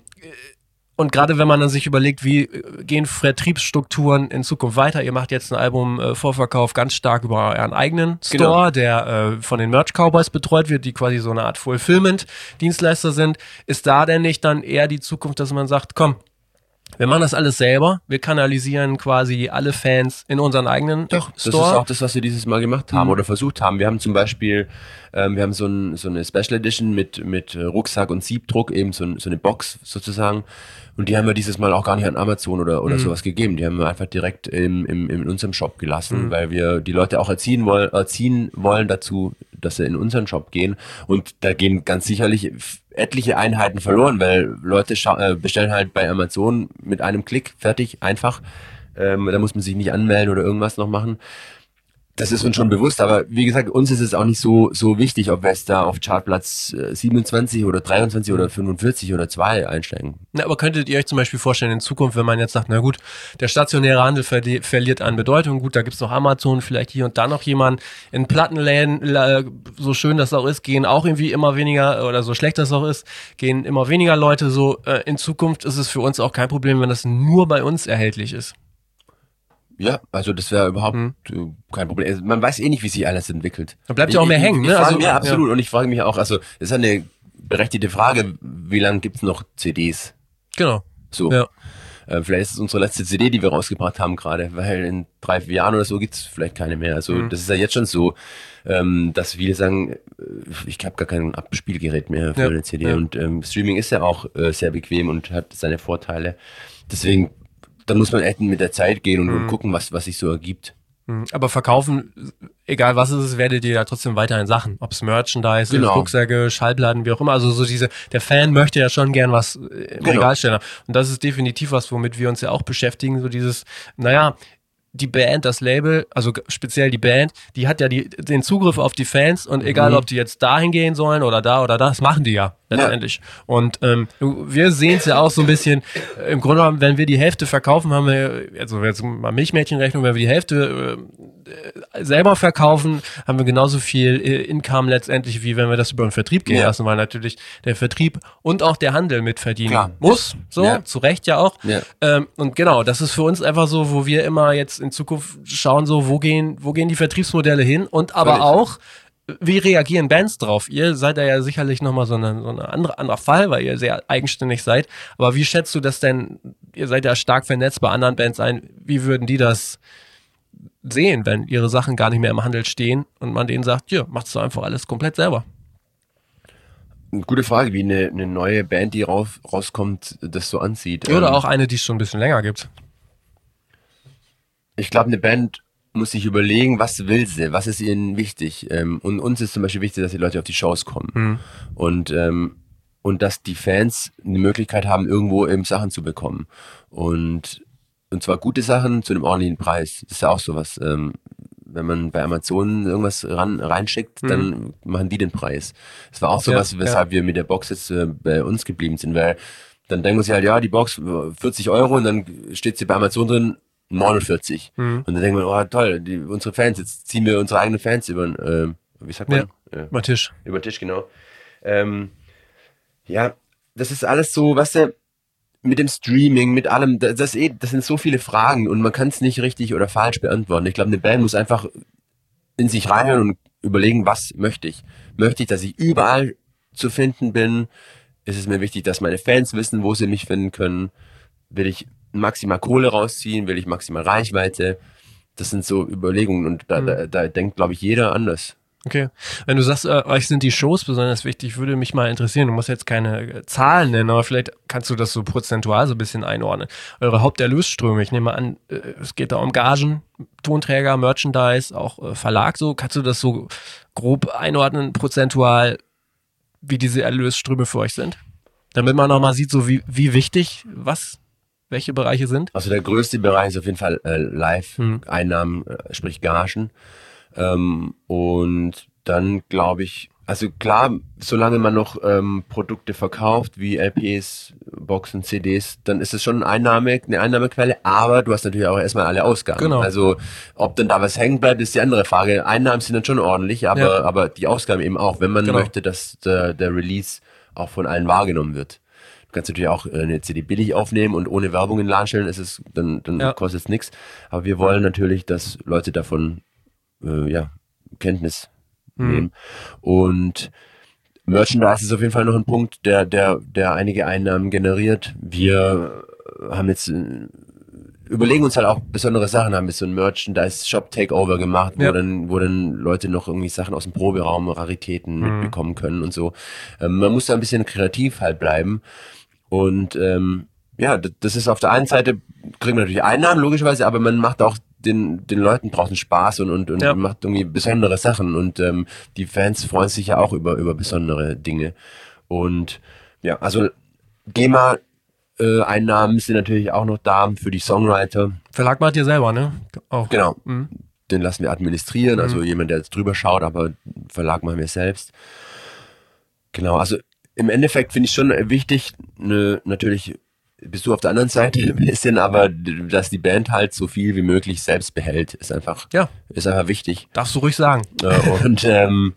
und gerade wenn man dann sich überlegt, wie gehen Vertriebsstrukturen in Zukunft weiter? Ihr macht jetzt ein Album äh, Vorverkauf ganz stark über euren eigenen Store, genau. der äh, von den Merch Cowboys betreut wird, die quasi so eine Art Fulfillment-Dienstleister sind. Ist da denn nicht dann eher die Zukunft, dass man sagt, komm, wir machen das alles selber. Wir kanalisieren quasi alle Fans in unseren eigenen Doch, Store. Das ist auch das, was wir dieses Mal gemacht haben mhm. oder versucht haben. Wir haben zum Beispiel, ähm, wir haben so, ein, so eine Special Edition mit, mit Rucksack und Siebdruck, eben so, so eine Box sozusagen. Und die haben wir dieses Mal auch gar nicht an Amazon oder, oder mhm. sowas gegeben. Die haben wir einfach direkt im, im, in unserem Shop gelassen, mhm. weil wir die Leute auch erziehen wollen, erziehen wollen dazu, dass sie in unseren Shop gehen. Und da gehen ganz sicherlich etliche Einheiten verloren, weil Leute äh, bestellen halt bei Amazon mit einem Klick fertig, einfach. Ähm, da muss man sich nicht anmelden oder irgendwas noch machen. Das ist uns schon bewusst, aber wie gesagt, uns ist es auch nicht so so wichtig, ob wir jetzt da auf Chartplatz äh, 27 oder 23 oder 45 oder 2 einsteigen. Na, aber könntet ihr euch zum Beispiel vorstellen, in Zukunft, wenn man jetzt sagt, na gut, der stationäre Handel verli verliert an Bedeutung, gut, da gibt's noch Amazon, vielleicht hier und da noch jemand. In Plattenläden, la- so schön das auch ist, gehen auch irgendwie immer weniger, oder so schlecht das auch ist, gehen immer weniger Leute so. Äh, in Zukunft ist es für uns auch kein Problem, wenn das nur bei uns erhältlich ist. Ja, also das wäre überhaupt Hm. äh, kein Problem. Also Man weiß eh nicht, wie sich alles entwickelt. Da bleibt ja auch mehr hängen, ich, ne? Ich frage, Also, ja, ja. absolut. Und ich frage mich auch, also das ist eine berechtigte Frage, wie lange gibt's noch CDs? Genau. So. Ja. Äh, vielleicht ist es unsere letzte CD, die wir rausgebracht haben gerade, weil in drei, vier Jahren oder so gibt's vielleicht keine mehr. Also Mhm. das ist ja jetzt schon so, ähm, dass viele sagen, äh, ich habe gar kein Abspielgerät mehr für Ja, eine CD. ja. Und ähm, Streaming ist ja auch äh, sehr bequem und hat seine Vorteile. Deswegen, da muss man echt mit der Zeit gehen und, Mhm. und gucken, was, was sich so ergibt. Mhm. Aber verkaufen, egal was es ist, werdet ihr ja trotzdem weiterhin Sachen. Ob es Merchandise, Genau. Rucksäcke, Schallplatten, wie auch immer. Also so diese, der Fan möchte ja schon gern was äh, im Genau. Regal stellen. Und das ist definitiv was, womit wir uns ja auch beschäftigen. So dieses, naja, die Band, das Label, also speziell die Band, die hat ja die, den Zugriff auf die Fans und egal, Mhm. ob die jetzt dahin gehen sollen oder da oder da, das machen die ja letztendlich. Und ähm, wir sehen es ja auch so ein bisschen, äh, im Grunde genommen, wenn wir die Hälfte verkaufen, haben wir, also jetzt mal Milchmädchenrechnung, wenn wir die Hälfte äh, selber verkaufen, haben wir genauso viel äh, Income letztendlich, wie wenn wir das über den Vertrieb gehen Ja. lassen, weil natürlich der Vertrieb und auch der Handel mitverdienen Klar. muss, so, Ja. zu Recht ja auch. Ja. Ähm, und genau, das ist für uns einfach so, wo wir immer jetzt in Zukunft schauen, so, wo gehen, wo gehen die Vertriebsmodelle hin und aber Völlig. auch, wie reagieren Bands drauf? Ihr seid da ja sicherlich nochmal so eine, so eine andere, anderer Fall, weil ihr sehr eigenständig seid. Aber wie schätzt du das denn? Ihr seid ja stark vernetzt bei anderen Bands ein. Wie würden die das sehen, wenn ihre Sachen gar nicht mehr im Handel stehen und man denen sagt, ja, macht's doch einfach alles komplett selber? Eine gute Frage, wie eine, eine neue Band, die rauf, rauskommt, das so ansieht. Oder Ähm, auch eine, die es schon ein bisschen länger gibt. Ich glaube, eine Band muss sich überlegen, was will sie, was ist ihnen wichtig. Ähm, und uns ist zum Beispiel wichtig, dass die Leute auf die Shows kommen. Mhm. Und, ähm, und dass die Fans eine Möglichkeit haben, irgendwo eben Sachen zu bekommen. Und, und zwar gute Sachen zu einem ordentlichen Preis. Das ist ja auch sowas. Ähm, wenn man bei Amazon irgendwas ran, reinschickt, dann machen die den Preis. Das war auch Mhm. Ja, sowas, weshalb wir mit der Box jetzt äh, bei uns geblieben sind, weil dann denken wir sich halt, ja, die Box äh, 40 Euro und dann steht sie bei Amazon drin 49. Mhm. Und dann denken wir, oh toll, die, unsere Fans, jetzt ziehen wir unsere eigenen Fans über, äh, wie sagt man? Ja. Mal Tisch. Über Tisch, genau. Ähm, ja, das ist alles so, weißt du, mit dem Streaming, mit allem, das, eh, das sind so viele Fragen und man kann es nicht richtig oder falsch beantworten. Ich glaube, eine Band muss einfach in sich reinhören und überlegen, was möchte ich. Möchte ich, dass ich überall zu finden bin? Ist es mir wichtig, dass meine Fans wissen, wo sie mich finden können? Will ich maximal Kohle rausziehen? Will ich maximal Reichweite? Das sind so Überlegungen und da, da, da denkt, glaube ich, jeder anders. Okay. Wenn du sagst, äh, euch sind die Shows besonders wichtig, würde mich mal interessieren. Du musst jetzt keine äh, Zahlen nennen, aber vielleicht kannst du das so prozentual so ein bisschen einordnen. Eure Haupterlösströme, ich nehme an, äh, es geht da um Gagen, Tonträger, Merchandise, auch äh, Verlag, so. Kannst du das so grob einordnen, prozentual, wie diese Erlösströme für euch sind? Damit man nochmal sieht, so wie, wie wichtig, was, welche Bereiche sind? Also der größte Bereich ist auf jeden Fall äh, Hm. Live-Einnahmen, äh, sprich Gagen. Ähm, und dann glaube ich, also klar, solange man noch ähm, Produkte verkauft, wie LPs, Boxen, CDs, dann ist es schon eine Einnahme, eine Einnahmequelle, aber du hast natürlich auch erstmal alle Ausgaben. Genau. Also ob dann da was hängen bleibt, ist die andere Frage. Einnahmen sind dann schon ordentlich, aber, Ja. aber die Ausgaben eben auch, wenn man Genau. möchte, dass der, der Release auch von allen wahrgenommen wird. Du kannst natürlich auch äh, eine CD billig aufnehmen und ohne Werbung in den Laden stellen, ist es, dann, dann Ja. kostet es nichts. Aber wir wollen natürlich, dass Leute davon äh, ja, Kenntnis Hm. nehmen. Und Merchandise ist auf jeden Fall noch ein Punkt, der, der, der einige Einnahmen generiert. Wir haben jetzt äh, überlegen uns halt auch besondere Sachen, haben wir so ein Merchandise-Shop-Takeover gemacht, wo Ja. dann, wo dann Leute noch irgendwie Sachen aus dem Proberaum, Raritäten Mhm. mitbekommen können und so. Ähm, man muss da ein bisschen kreativ halt bleiben. Und ähm, ja, das ist auf der einen Seite, kriegen wir natürlich Einnahmen, logischerweise, aber man macht auch den, den Leuten draußen Spaß und, und, und Ja. macht irgendwie besondere Sachen. Und ähm, die Fans freuen sich ja auch über, über besondere Dinge. Und ja, also GEMA äh, Einnahmen sind natürlich auch noch da für die Songwriter. Verlag macht ihr selber, ne? Auch. Genau. Mhm. den lassen wir administrieren, also jemand, der jetzt drüber schaut, aber Verlag machen wir selbst. Genau, also im Endeffekt finde ich schon wichtig, ne, natürlich bist du auf der anderen Seite [laughs] ein bisschen, aber dass die Band halt so viel wie möglich selbst behält, ist einfach, Ja. ist einfach wichtig. Darfst du ruhig sagen. Und ähm,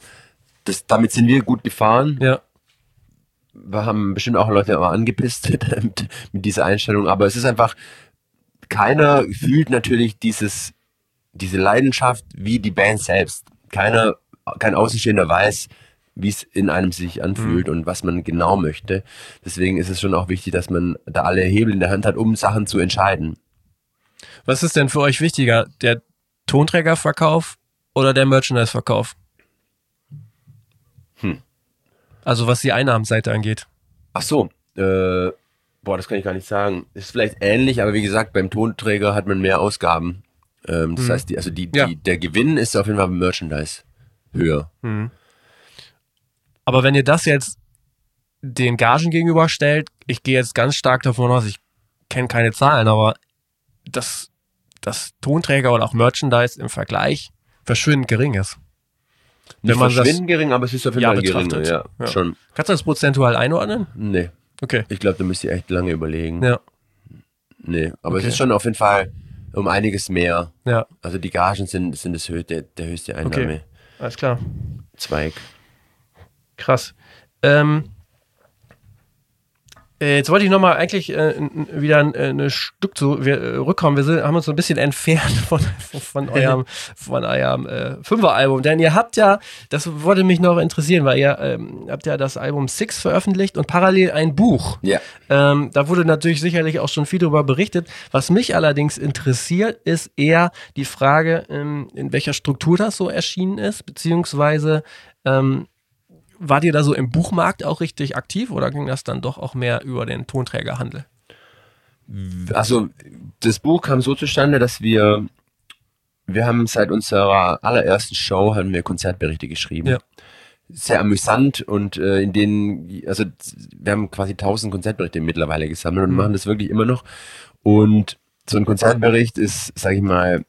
das, damit sind wir gut gefahren. Ja. Wir haben bestimmt auch Leute mal angepisst [laughs] mit, mit dieser Einstellung, aber es ist einfach, keiner fühlt natürlich dieses, diese Leidenschaft wie die Band selbst. Keiner, kein Außenstehender weiß, wie es in einem sich anfühlt und was man genau möchte. Deswegen ist es schon auch wichtig, dass man da alle Hebel in der Hand hat, um Sachen zu entscheiden. Was ist denn für euch wichtiger, der Tonträgerverkauf oder der Merchandise-Verkauf? Hm. Also was die Einnahmenseite angeht. Ach so, äh, boah, das kann ich gar nicht sagen. Ist vielleicht ähnlich, aber wie gesagt, beim Tonträger hat man mehr Ausgaben. Ähm, das heißt, die, also die, Ja. die, der Gewinn ist auf jeden Fall beim Merchandise höher. Aber wenn ihr das jetzt den Gagen gegenüberstellt, ich gehe jetzt ganz stark davon aus, ich kenne keine Zahlen, aber dass das Tonträger oder auch Merchandise im Vergleich verschwindend gering ist. Nicht Wenn man das verschwindend gering, aber es ist auf jeden Jahr Fall geringer, ja, Ja. Schon. Kannst du das prozentual einordnen? Nee, Okay. ich glaube, da müsst ihr echt lange überlegen. Ja, Nee, aber Okay. es ist schon auf jeden Fall um einiges mehr. ja, Also die Gagen sind, sind das hö der, höchste Einnahmezweig. alles klar. Krass. Ähm, äh, jetzt wollte ich nochmal eigentlich äh, wieder ein, äh, ein Stück zu wir, äh, rückkommen. Wir sind, haben uns so ein bisschen entfernt [laughs] von, von, von [laughs] eurem, von eurem äh, Fünfer-Album. Denn ihr habt ja, das wollte mich noch interessieren, weil ihr ähm, habt ja das Album Six veröffentlicht und parallel ein Buch. Ja. Ähm, da wurde natürlich sicherlich auch schon viel darüber berichtet. Was mich allerdings interessiert, ist eher die Frage, ähm, in welcher Struktur das so erschienen ist, beziehungsweise ähm, wart ihr da so im Buchmarkt auch richtig aktiv oder ging das dann doch auch mehr über den Tonträgerhandel? Also das Buch kam so zustande, dass wir wir haben seit unserer allerersten Show haben wir Konzertberichte geschrieben. Ja. Sehr amüsant und äh, in denen also wir haben quasi 1000 Konzertberichte mittlerweile gesammelt und machen das wirklich immer noch und so ein Konzertbericht ist, sage ich mal,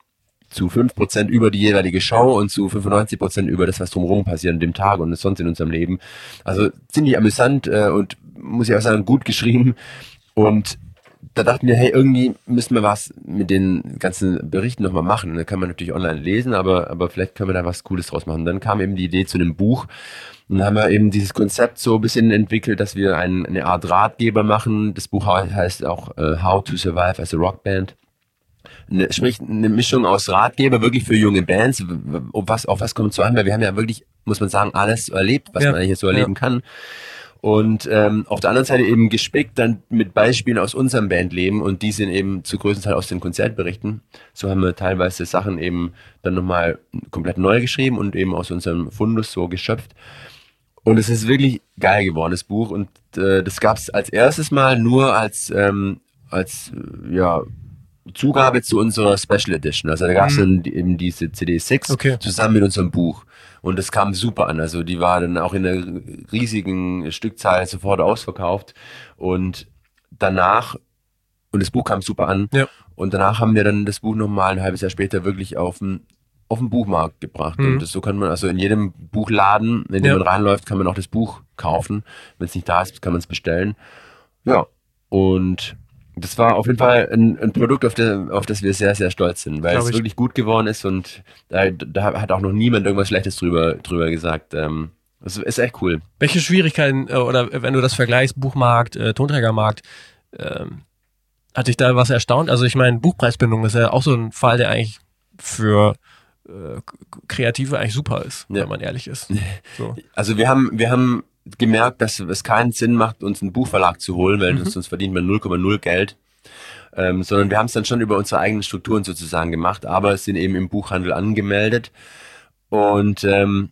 zu 5% über die jeweilige Show und zu 95% über das, was drumherum passiert an dem Tag und sonst in unserem Leben. Also ziemlich amüsant äh, und muss ich auch sagen, gut geschrieben. Und da dachten wir, hey, irgendwie müssen wir was mit den ganzen Berichten nochmal machen. Da kann man natürlich online lesen, aber, aber vielleicht können wir da was Cooles draus machen. Dann kam eben die Idee zu einem Buch. Und dann haben wir eben dieses Konzept so ein bisschen entwickelt, dass wir ein, eine Art Ratgeber machen. Das Buch heißt auch äh, How to Survive as a Rockband eine, sprich eine Mischung aus Ratgeber wirklich für junge Bands, auf was, auf was kommt es so an, weil wir haben ja wirklich, muss man sagen, alles erlebt, was Ja. man eigentlich so erleben kann. Und ähm, auf der anderen Seite eben gespickt dann mit Beispielen aus unserem Bandleben und die sind eben zu größten Teil aus den Konzertberichten. So haben wir teilweise Sachen eben dann nochmal komplett neu geschrieben und eben aus unserem Fundus so geschöpft. Und es ist wirklich geil geworden, das Buch. Und äh, das gab es als erstes Mal nur als, ähm, als äh, ja, Zugabe zu unserer Special Edition. Also da gab es dann die- eben diese CD6 Okay. zusammen mit unserem Buch. Und das kam super an. Also die war dann auch in einer riesigen Stückzahl sofort ausverkauft. Und danach, und das Buch kam super an. Ja. Und danach haben wir dann das Buch nochmal ein halbes Jahr später wirklich auf den, auf den Buchmarkt gebracht. Mhm. Und das, so kann man, also in jedem Buchladen, in dem Ja. man reinläuft, kann man auch das Buch kaufen. Wenn es nicht da ist, kann man es bestellen. Ja. Und das war auf jeden Fall ein, ein Produkt, auf, der, auf das wir sehr, sehr stolz sind, weil es ich. wirklich gut geworden ist und da, da hat auch noch niemand irgendwas Schlechtes drüber, drüber gesagt. Ähm, das ist echt cool. Welche Schwierigkeiten, äh, oder wenn du das vergleichst, Buchmarkt, äh, Tonträgermarkt, ähm, hat dich da was erstaunt? Also ich meine, Buchpreisbindung ist ja auch so ein Fall, der eigentlich für äh, Kreative eigentlich super ist, Ja. wenn man ehrlich ist. [laughs] So. Also wir haben, wir haben gemerkt, dass es keinen Sinn macht, uns einen Buchverlag zu holen, weil sonst verdient man 0,0 Geld. Ähm, sondern wir haben es dann schon über unsere eigenen Strukturen sozusagen gemacht, aber es sind eben im Buchhandel angemeldet. Und ähm,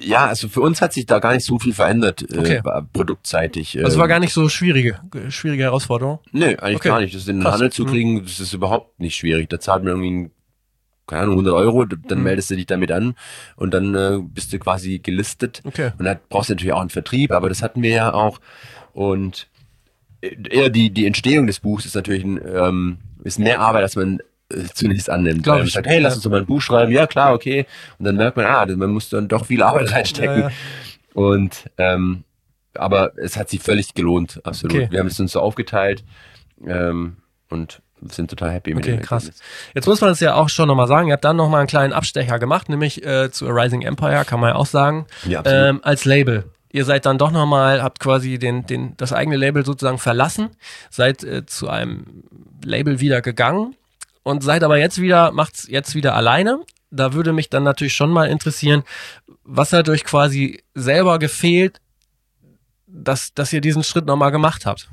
ja, also für uns hat sich da gar nicht so viel verändert, Okay. äh, produktseitig. Das Ähm, war gar nicht so schwierige, schwierige Herausforderung. Nee, eigentlich Okay. gar nicht. Das in den Krass. Handel zu Mhm. kriegen, das ist überhaupt nicht schwierig. Da zahlt man irgendwie, keine Ahnung, 100 Euro, dann Mhm. meldest du dich damit an und dann äh, bist du quasi gelistet. Okay. Und da brauchst du natürlich auch einen Vertrieb, aber das hatten wir ja auch. Und äh, eher die, die Entstehung des Buchs ist natürlich ein, ähm, ist mehr Arbeit, als man äh, zunächst annimmt. Glaub Weil ich. sagt, hey, lass uns doch mal ein Buch schreiben. Ja, klar, okay. Und dann merkt man, ah, man muss dann doch viel Arbeit [laughs] reinstecken. Ja, ja. Und ähm, aber es hat sich völlig gelohnt, absolut. Okay. Wir haben es uns so aufgeteilt ähm, und sind total happy mit Okay, dem krass. Ergebnis. Jetzt muss man es ja auch schon nochmal sagen, ihr habt dann nochmal einen kleinen Abstecher gemacht, nämlich äh, zu A Rising Empire, kann man ja auch sagen, Ja, ähm, als Label. Ihr seid dann doch nochmal, habt quasi den, den, das eigene Label sozusagen verlassen, seid äh, zu einem Label wieder gegangen und seid aber jetzt wieder, macht's jetzt wieder alleine. Da würde mich dann natürlich schon mal interessieren, was hat euch quasi selber gefehlt, dass, dass ihr diesen Schritt nochmal gemacht habt?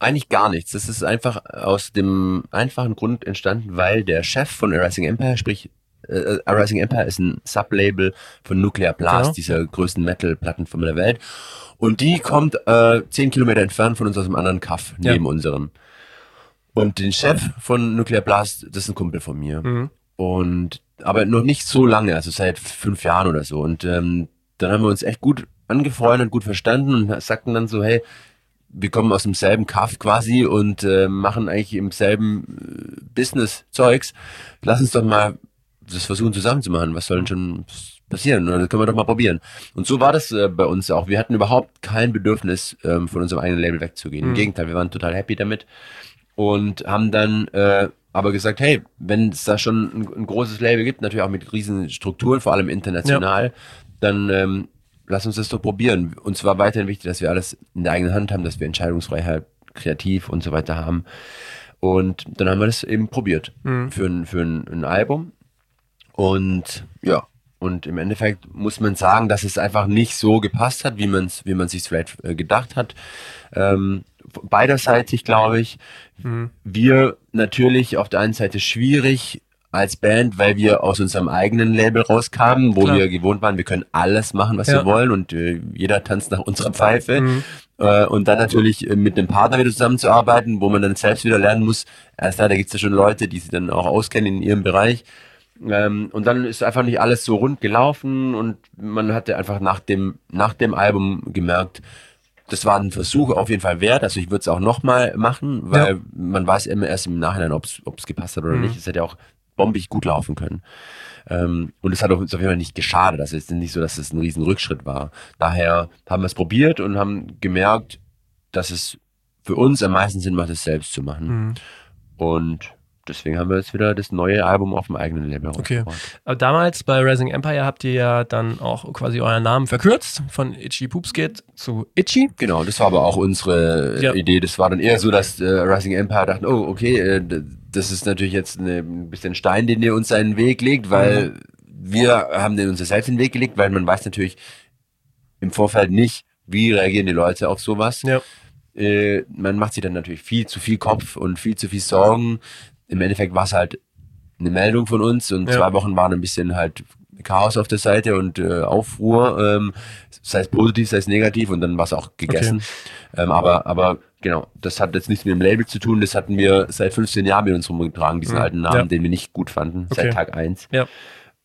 Eigentlich gar nichts. Das ist einfach aus dem einfachen Grund entstanden, weil der Chef von Arising Empire, sprich äh, Arising Empire ist ein Sublabel von Nuclear Blast, Genau. dieser größten Metal-Plattenfirma der Welt. Und die kommt äh, zehn Kilometer entfernt von uns aus einem anderen Kaff, Ja. neben unserem. Und den Chef von Nuclear Blast, das ist ein Kumpel von mir. Mhm. Und aber noch nicht so lange, also seit fünf Jahren oder so. Und ähm, dann haben wir uns echt gut angefreundet, gut verstanden und sagten dann so, hey, wir kommen aus demselben Kaff quasi und äh, machen eigentlich im selben äh, Business-Zeugs. Lass uns doch mal das versuchen zusammenzumachen. Was soll denn schon passieren? Oder Das können wir doch mal probieren. Und so war das äh, bei uns auch. Wir hatten überhaupt kein Bedürfnis, ähm, von unserem eigenen Label wegzugehen. Im Mhm. Gegenteil, wir waren total happy damit und haben dann äh, aber gesagt, hey, wenn es da schon ein, ein großes Label gibt, natürlich auch mit riesen Strukturen, vor allem international, dann ähm, lass uns das doch probieren. Uns war weiterhin wichtig, dass wir alles in der eigenen Hand haben, dass wir Entscheidungsfreiheit, kreativ und so weiter haben. Und dann haben wir das eben probiert Mhm. für, ein, für ein, ein Album. Und ja, und im Endeffekt muss man sagen, dass es einfach nicht so gepasst hat, wie man es wie man sich vielleicht äh, gedacht hat. Ähm, beiderseitig, glaube ich. Mhm. Wir natürlich auf der einen Seite schwierig als Band, weil wir aus unserem eigenen Label rauskamen, wo Klar. wir gewohnt waren, wir können alles machen, was Ja. wir wollen und äh, jeder tanzt nach unserer Pfeife. Mhm. Äh, und dann natürlich äh, mit einem Partner wieder zusammenzuarbeiten, wo man dann selbst wieder lernen muss. Erst da, da gibt's ja schon Leute, die sich dann auch auskennen in ihrem Bereich. Ähm, und dann ist einfach nicht alles so rund gelaufen und man hatte einfach nach dem, nach dem Album gemerkt, das war ein Versuch auf jeden Fall wert. Also ich würde es auch nochmal machen, weil Ja. man weiß immer erst im Nachhinein, ob es gepasst hat oder Mhm. nicht. Es hätte ja auch bombig gut laufen können. Ähm, und es hat uns auf jeden Fall nicht geschadet. Also es ist nicht so, dass es ein riesen Rückschritt war. Daher haben wir es probiert und haben gemerkt, dass es für uns am meisten Sinn macht, es selbst zu machen. Mhm. Und deswegen haben wir jetzt wieder das neue Album auf dem eigenen Label Okay. Aber damals bei Rising Empire habt ihr ja dann auch quasi euren Namen verkürzt von Itchy Poopskit zu Itchy. Genau, das war aber auch unsere Ja. Idee. Das war dann eher so, dass äh, Rising Empire dachten, oh, okay, äh, das ist natürlich jetzt eine, ein bisschen Stein, den ihr uns seinen Weg legt, weil wir haben den uns selbst in den Weg gelegt, weil man weiß natürlich im Vorfeld nicht, wie reagieren die Leute auf sowas. Ja. Äh, man macht sich dann natürlich viel zu viel Kopf und viel zu viel Sorgen. Im Endeffekt war es halt eine Meldung von uns und Ja. zwei Wochen waren ein bisschen halt Chaos auf der Seite und äh, Aufruhr, ähm, sei es positiv, sei es negativ und dann war es auch gegessen. Ähm, aber, aber genau, das hat jetzt nichts mit dem Label zu tun, das hatten wir seit 15 Jahren mit uns rumgetragen, diesen Mhm. alten Namen, Ja. den wir nicht gut fanden, Okay. seit Tag eins Ja.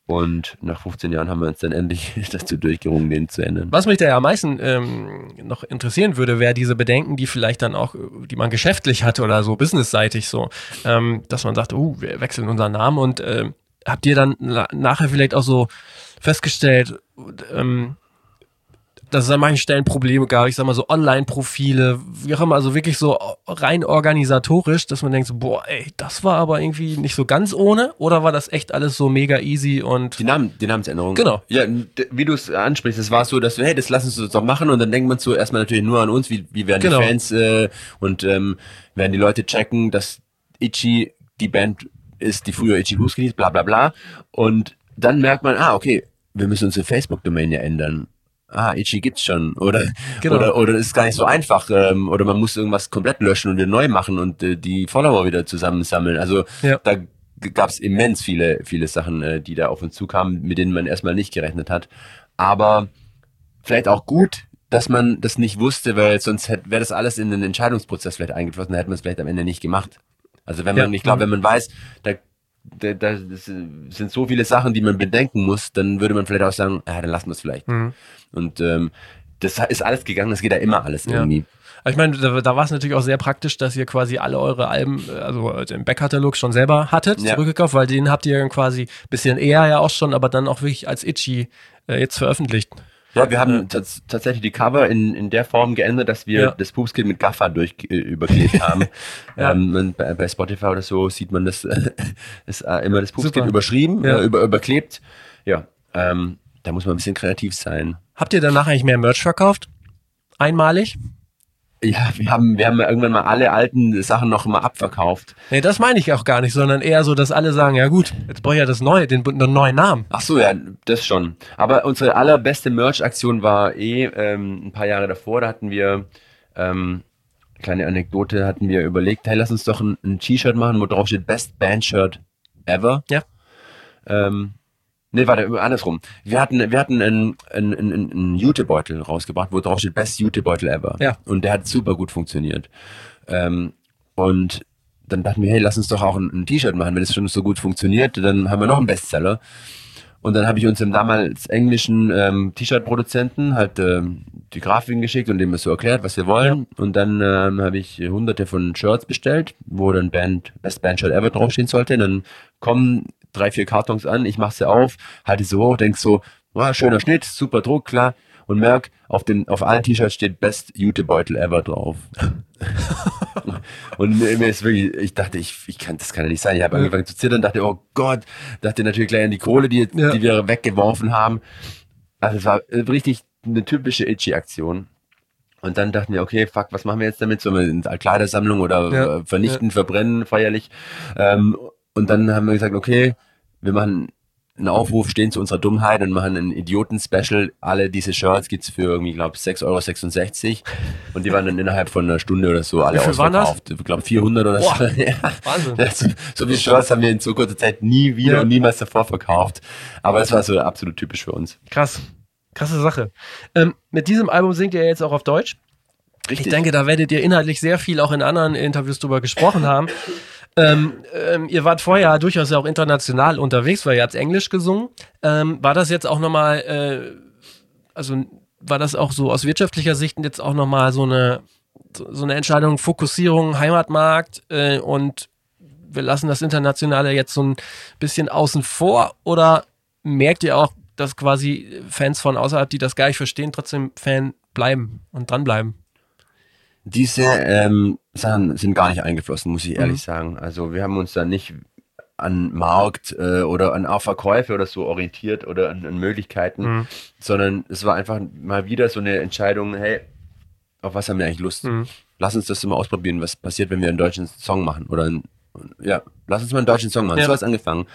Und nach 15 Jahren haben wir uns dann endlich [laughs] dazu durchgerungen, den zu ändern. Was mich da ja am meisten ähm, noch interessieren würde, wäre diese Bedenken, die vielleicht dann auch, äh, die man geschäftlich hat oder so businessseitig so, ähm, dass man sagt, oh, wir wechseln unseren Namen und ähm, habt ihr dann na nachher vielleicht auch so festgestellt, ähm, dass es an manchen Stellen Probleme gab, ich sag mal so Online-Profile, wie auch immer, also wirklich so rein organisatorisch, dass man denkt so, boah, ey, das war aber irgendwie nicht so ganz ohne, oder war das echt alles so mega easy und Die, Namen, die Namensänderung. Genau. Ja, wie du es ansprichst, es war so, dass wir, hey, das lassen uns doch machen und dann denkt man so erstmal natürlich nur an uns, wie, wie werden Genau. die Fans äh, und ähm, werden die Leute checken, dass Itchy die Band ist, die früher Itchy Blues hieß, bla bla bla. Und dann merkt man, ah, okay, wir müssen unsere Facebook-Domain ja ändern. Ah, Itchy gibt's schon. Oder, [laughs] Genau. oder, oder ist gar nicht so einfach. Ähm, oder man muss irgendwas komplett löschen und wieder neu machen und äh, die Follower wieder zusammensammeln. Also Ja. da gab es immens viele, viele Sachen, äh, die da auf uns zukamen, mit denen man erstmal nicht gerechnet hat. Aber vielleicht auch gut, dass man das nicht wusste, weil sonst wäre das alles in den Entscheidungsprozess vielleicht eingeflossen, da hätte man es vielleicht am Ende nicht gemacht. Also wenn man, Ja. ich glaube, wenn man weiß, da das sind so viele Sachen, die man bedenken muss, dann würde man vielleicht auch sagen, ah, dann lassen wir es vielleicht. Mhm. Und ähm, das ist alles gegangen, das geht ja immer alles Ja. irgendwie. Aber ich meine, da, da war es natürlich auch sehr praktisch, dass ihr quasi alle eure Alben, also im Backkatalog schon selber hattet, Ja. zurückgekauft, weil den habt ihr quasi ein bisschen eher ja auch schon, aber dann auch wirklich als Itchy äh, jetzt veröffentlicht. Ja, wir haben tats tatsächlich die Cover in, in der Form geändert, dass wir Ja. das Pupskind mit Gaffer durch äh, überklebt [laughs] haben. Ja. ähm, bei, bei Spotify oder so sieht man das, [laughs] ist äh, immer das Pupskind überschrieben, Ja. äh, über, überklebt. Ja, ähm, da muss man ein bisschen kreativ sein. Habt ihr danach eigentlich mehr Merch verkauft? Einmalig? Ja, wir haben, wir haben irgendwann mal alle alten Sachen noch mal abverkauft. Nee, das meine ich auch gar nicht, sondern eher so, dass alle sagen, ja gut, jetzt brauche ich ja das neue, den, den neuen Namen. Ach so, ja, das schon. Aber unsere allerbeste Merch-Aktion war eh ähm, ein paar Jahre davor. Da hatten wir, ähm, kleine Anekdote, hatten wir überlegt, hey, lass uns doch ein, ein T-Shirt machen, wo drauf steht Best Band Shirt ever. Ja. Ähm, nee, warte, andersrum. Wir hatten, wir hatten einen, einen, einen, einen Jutebeutel rausgebracht, wo drauf steht Best Jutebeutel ever. Ja. Und der hat super gut funktioniert. Ähm, und dann dachten wir, hey, lass uns doch auch ein, ein T-Shirt machen. Wenn es schon so gut funktioniert, dann haben wir noch einen Bestseller. Und dann habe ich uns dem damals englischen ähm, T-Shirt-Produzenten halt ähm, die Grafiken geschickt und dem so erklärt, was wir wollen. Und dann ähm, habe ich hunderte von Shirts bestellt, wo dann Band, Best Band Shirt Ever draufstehen sollte. Und dann kommen drei, vier Kartons an, ich mache sie auf, halte sie hoch, denk so, wow, schöner Schnitt, super Druck, klar. Und merk, auf den, auf allen T-Shirts steht Best Jutebeutel Ever drauf. [laughs] Und mir ist wirklich, ich dachte, ich, ich kann, das kann ja nicht sein. Ich habe angefangen zu zittern, dachte, oh Gott, dachte natürlich gleich an die Kohle, die, Ja. die wir weggeworfen haben. Also es war richtig eine typische Itchy-Aktion. Und dann dachten wir, okay, fuck, was machen wir jetzt damit? Sollen wir in Kleidersammlung oder Ja. vernichten, verbrennen, feierlich? Ähm, und dann haben wir gesagt, okay, wir machen einen Aufruf, stehen zu unserer Dummheit und machen ein Idioten-Special. Alle diese Shirts gibt's für irgendwie, ich glaube, 6,66 Euro. Und die waren dann innerhalb von einer Stunde oder so alle ausverkauft. Ich glaube, 400 oder Boah, so. [laughs] Ja. Wahnsinn. So, so viele Shirts haben wir in so kurzer Zeit nie wieder Ja. und niemals davor verkauft. Aber es war so absolut typisch für uns. Krass. Krasse Sache. Ähm, mit diesem Album singt ihr jetzt auch auf Deutsch. Ich denke, da werdet ihr inhaltlich sehr viel auch in anderen Interviews drüber gesprochen haben. Ähm, ähm, ihr wart vorher durchaus ja auch international unterwegs, weil ihr habt Englisch gesungen. Ähm, war das jetzt auch nochmal, äh, also war das auch so aus wirtschaftlicher Sicht jetzt auch nochmal so eine, so, eine Entscheidung, Fokussierung, Heimatmarkt äh, und wir lassen das Internationale jetzt so ein bisschen außen vor oder merkt ihr auch, dass quasi Fans von außerhalb, die das gar nicht verstehen, trotzdem Fan bleiben und dranbleiben? Diese ähm, Sachen sind gar nicht eingeflossen, muss ich ehrlich Mhm. sagen. Also wir haben uns da nicht an Markt äh, oder an auch Verkäufe oder so orientiert oder an, an Möglichkeiten, Mhm. sondern es war einfach mal wieder so eine Entscheidung, hey, auf was haben wir eigentlich Lust? Mhm. Lass uns das mal ausprobieren, was passiert, wenn wir einen deutschen Song machen. Oder ein, ja, lass uns mal einen deutschen Song machen. Ja. So hat es angefangen.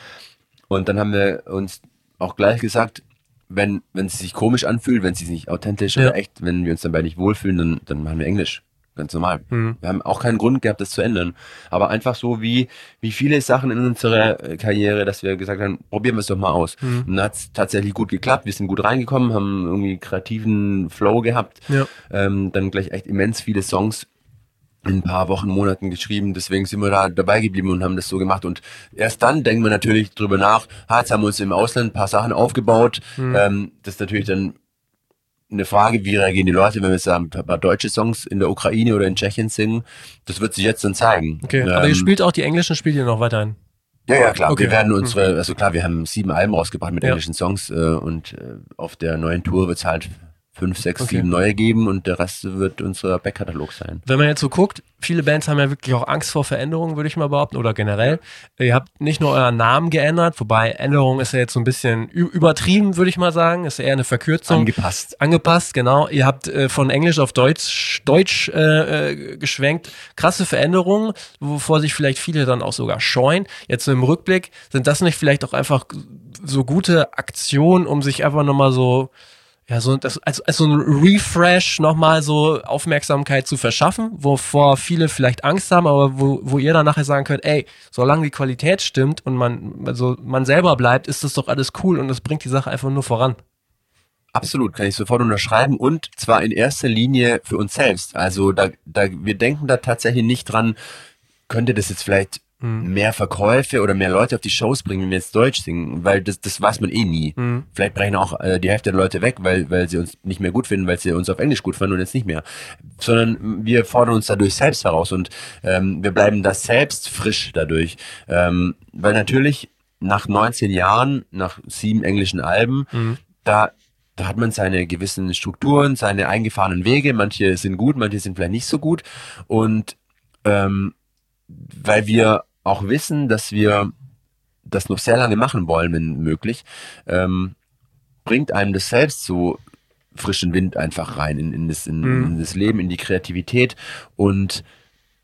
Und dann haben wir uns auch gleich gesagt, wenn, wenn es sich komisch anfühlt, wenn es sich nicht authentisch Ja. oder echt, wenn wir uns dabei nicht wohlfühlen, dann, dann machen wir Englisch. Ganz normal. Mhm. Wir haben auch keinen Grund gehabt, das zu ändern. Aber einfach so wie, wie viele Sachen in unserer äh, Karriere, dass wir gesagt haben, probieren wir es doch mal aus. Mhm. Und dann hat es tatsächlich gut geklappt. Wir sind gut reingekommen, haben irgendwie kreativen Flow gehabt. Ja. Ähm, dann gleich echt immens viele Songs in ein paar Wochen, Monaten geschrieben. Deswegen sind wir da dabei geblieben und haben das so gemacht. Und erst dann denken wir natürlich drüber nach, ha, jetzt haben wir uns im Ausland ein paar Sachen aufgebaut. Mhm. Ähm, das ist natürlich dann eine Frage, wie reagieren die Leute, wenn wir sagen, ein paar deutsche Songs in der Ukraine oder in Tschechien singen. Das wird sich jetzt dann zeigen. Okay, aber ihr Ähm, spielt auch die englischen Spiele noch weiterhin. ja, ja, klar. Okay. Wir werden unsere, also klar, wir haben sieben Alben rausgebracht mit Ja. englischen Songs äh, und äh, auf der neuen Tour wird es halt fünf, sechs, Okay. sieben neue geben und der Rest wird unser Backkatalog sein. Wenn man jetzt so guckt, viele Bands haben ja wirklich auch Angst vor Veränderungen, würde ich mal behaupten, oder generell. Ihr habt nicht nur euren Namen geändert, wobei Änderung ist ja jetzt so ein bisschen übertrieben, würde ich mal sagen. Ist eher eine Verkürzung. Angepasst. Angepasst, genau. Ihr habt äh, von Englisch auf Deutsch, Deutsch äh, äh, geschwenkt. Krasse Veränderungen, wovor sich vielleicht viele dann auch sogar scheuen. Jetzt so im Rückblick, sind das nicht vielleicht auch einfach so gute Aktionen, um sich einfach nochmal so, ja, so das, als, als so ein Refresh nochmal so Aufmerksamkeit zu verschaffen, wovor viele vielleicht Angst haben, aber wo, wo ihr dann nachher sagen könnt, ey, solange die Qualität stimmt und man, also man selber bleibt, ist das doch alles cool und das bringt die Sache einfach nur voran. Absolut, kann ich sofort unterschreiben und zwar in erster Linie für uns selbst. Also da, da, wir denken da tatsächlich nicht dran, könnte das jetzt vielleicht mhm. mehr Verkäufe oder mehr Leute auf die Shows bringen, wenn wir jetzt Deutsch singen, weil das, das weiß man eh nie. Mhm. Vielleicht brechen auch äh, die Hälfte der Leute weg, weil, weil sie uns nicht mehr gut finden, weil sie uns auf Englisch gut fanden und jetzt nicht mehr. Sondern wir fordern uns dadurch selbst heraus und ähm, wir bleiben da selbst frisch dadurch. Ähm, weil natürlich nach 19 Jahren, nach sieben englischen Alben, mhm. da da hat man seine gewissen Strukturen, seine eingefahrenen Wege. Manche sind gut, manche sind vielleicht nicht so gut. Und ähm, weil wir auch wissen, dass wir das noch sehr lange machen wollen, wenn möglich, ähm, bringt einem das selbst so frischen Wind einfach rein in, in, das, in, mhm. in das Leben, in die Kreativität und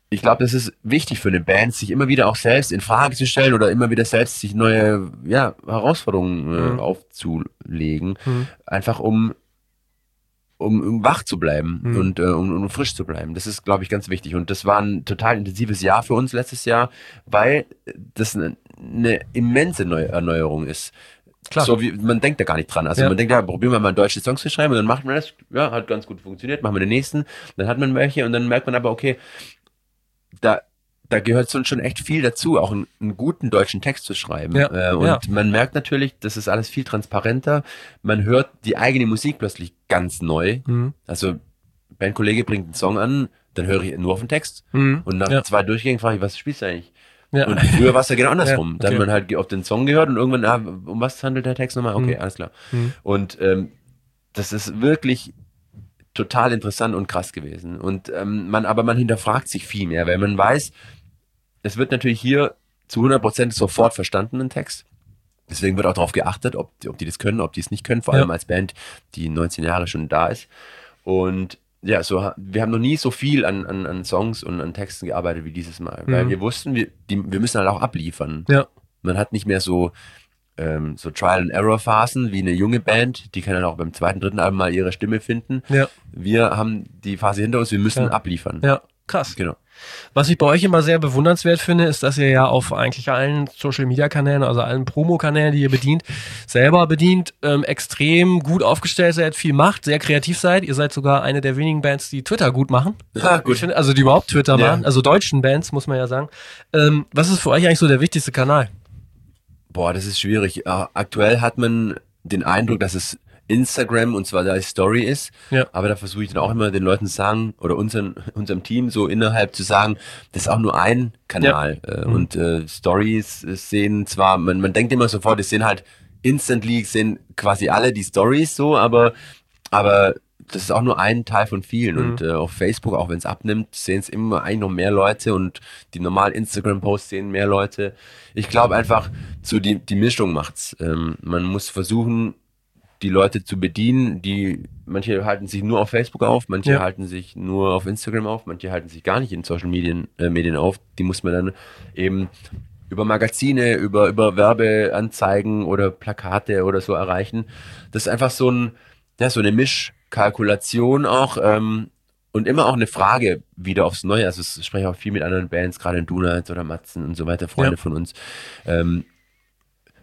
ich glaube, das ist wichtig für eine Band, sich immer wieder auch selbst in Frage zu stellen oder immer wieder selbst sich neue ja, Herausforderungen äh, mhm. aufzulegen, mhm. einfach um um, um wach zu bleiben mhm. und äh, um, um frisch zu bleiben. Das ist, glaube ich, ganz wichtig. Und das war ein total intensives Jahr für uns letztes Jahr, weil das eine, eine immense Neu Erneuerung ist. Klar. So wie man denkt da gar nicht dran. Also ja. man denkt, ja, probieren wir mal deutsche Songs zu schreiben und dann macht man das, ja, hat ganz gut funktioniert, machen wir den nächsten, dann hat man welche und dann merkt man aber, okay, da da gehört schon echt viel dazu, auch einen, einen guten deutschen Text zu schreiben. Ja, äh, und ja. man merkt natürlich, das ist alles viel transparenter. Man hört die eigene Musik plötzlich ganz neu. Mhm. Also Bandkollege bringt einen Song an, dann höre ich nur auf den Text. Mhm. Und nach ja. zwei Durchgängen frage ich, was spielst du eigentlich? Ja. Und früher war es ja genau [laughs] andersrum. Ja, okay. Dann hat man halt auf den Song gehört und irgendwann, ah, um was handelt der Text nochmal? Okay, mhm. alles klar. Mhm. Und ähm, das ist wirklich total interessant und krass gewesen. Und ähm, man, aber man hinterfragt sich viel mehr, weil man weiß, es wird natürlich hier zu 100% sofort verstanden, ein Text. Deswegen wird auch darauf geachtet, ob, ob die das können, ob die es nicht können, vor allem als Band, die 19 Jahre schon da ist. Und ja, so, wir haben noch nie so viel an, an, an Songs und an Texten gearbeitet wie dieses Mal, mhm. weil wir wussten, wir, die, wir müssen halt auch abliefern. Ja. Man hat nicht mehr so, ähm, so Trial-and-Error-Phasen wie eine junge Band, die kann dann auch beim zweiten, dritten Album mal ihre Stimme finden. Ja. Wir haben die Phase hinter uns, wir müssen ja. abliefern. Ja, krass. Genau. Was ich bei euch immer sehr bewundernswert finde, ist, dass ihr ja auf eigentlich allen Social Media Kanälen, also allen Promo-Kanälen, die ihr bedient, selber bedient, ähm, extrem gut aufgestellt seid, viel macht, sehr kreativ seid. Ihr seid sogar eine der wenigen Bands, die Twitter gut machen. Ja, gut. Finde, also die überhaupt Twitter ja. machen, also deutschen Bands, muss man ja sagen. Ähm, was ist für euch eigentlich so der wichtigste Kanal? Boah, das ist schwierig. Aktuell hat man den Eindruck, dass es Instagram und zwar da Story ist. Ja. Aber da versuche ich dann auch immer den Leuten zu sagen oder unseren, unserem Team so innerhalb zu sagen, das ist auch nur ein Kanal. Ja. Äh, mhm. Und äh, Stories sehen zwar, man, man denkt immer sofort, es sehen halt instantly sehen quasi alle die Stories so, aber, aber das ist auch nur ein Teil von vielen. Mhm. Und äh, auf Facebook, auch wenn es abnimmt, sehen es immer eigentlich noch mehr Leute und die normalen Instagram-Posts sehen mehr Leute. Ich glaube einfach, so die, die Mischung macht's. Ähm, man muss versuchen, die Leute zu bedienen, die manche halten sich nur auf Facebook auf, manche ja. halten sich nur auf Instagram auf, manche halten sich gar nicht in Social Medien, äh, Medien auf. Die muss man dann eben über Magazine, über, über Werbeanzeigen oder Plakate oder so erreichen. Das ist einfach so ein, ja, so eine Mischkalkulation auch, ähm, und immer auch eine Frage wieder aufs Neue. Also ich spreche auch viel mit anderen Bands, gerade in Donuts oder Matzen und so weiter, Freunde ja. von uns. Ähm,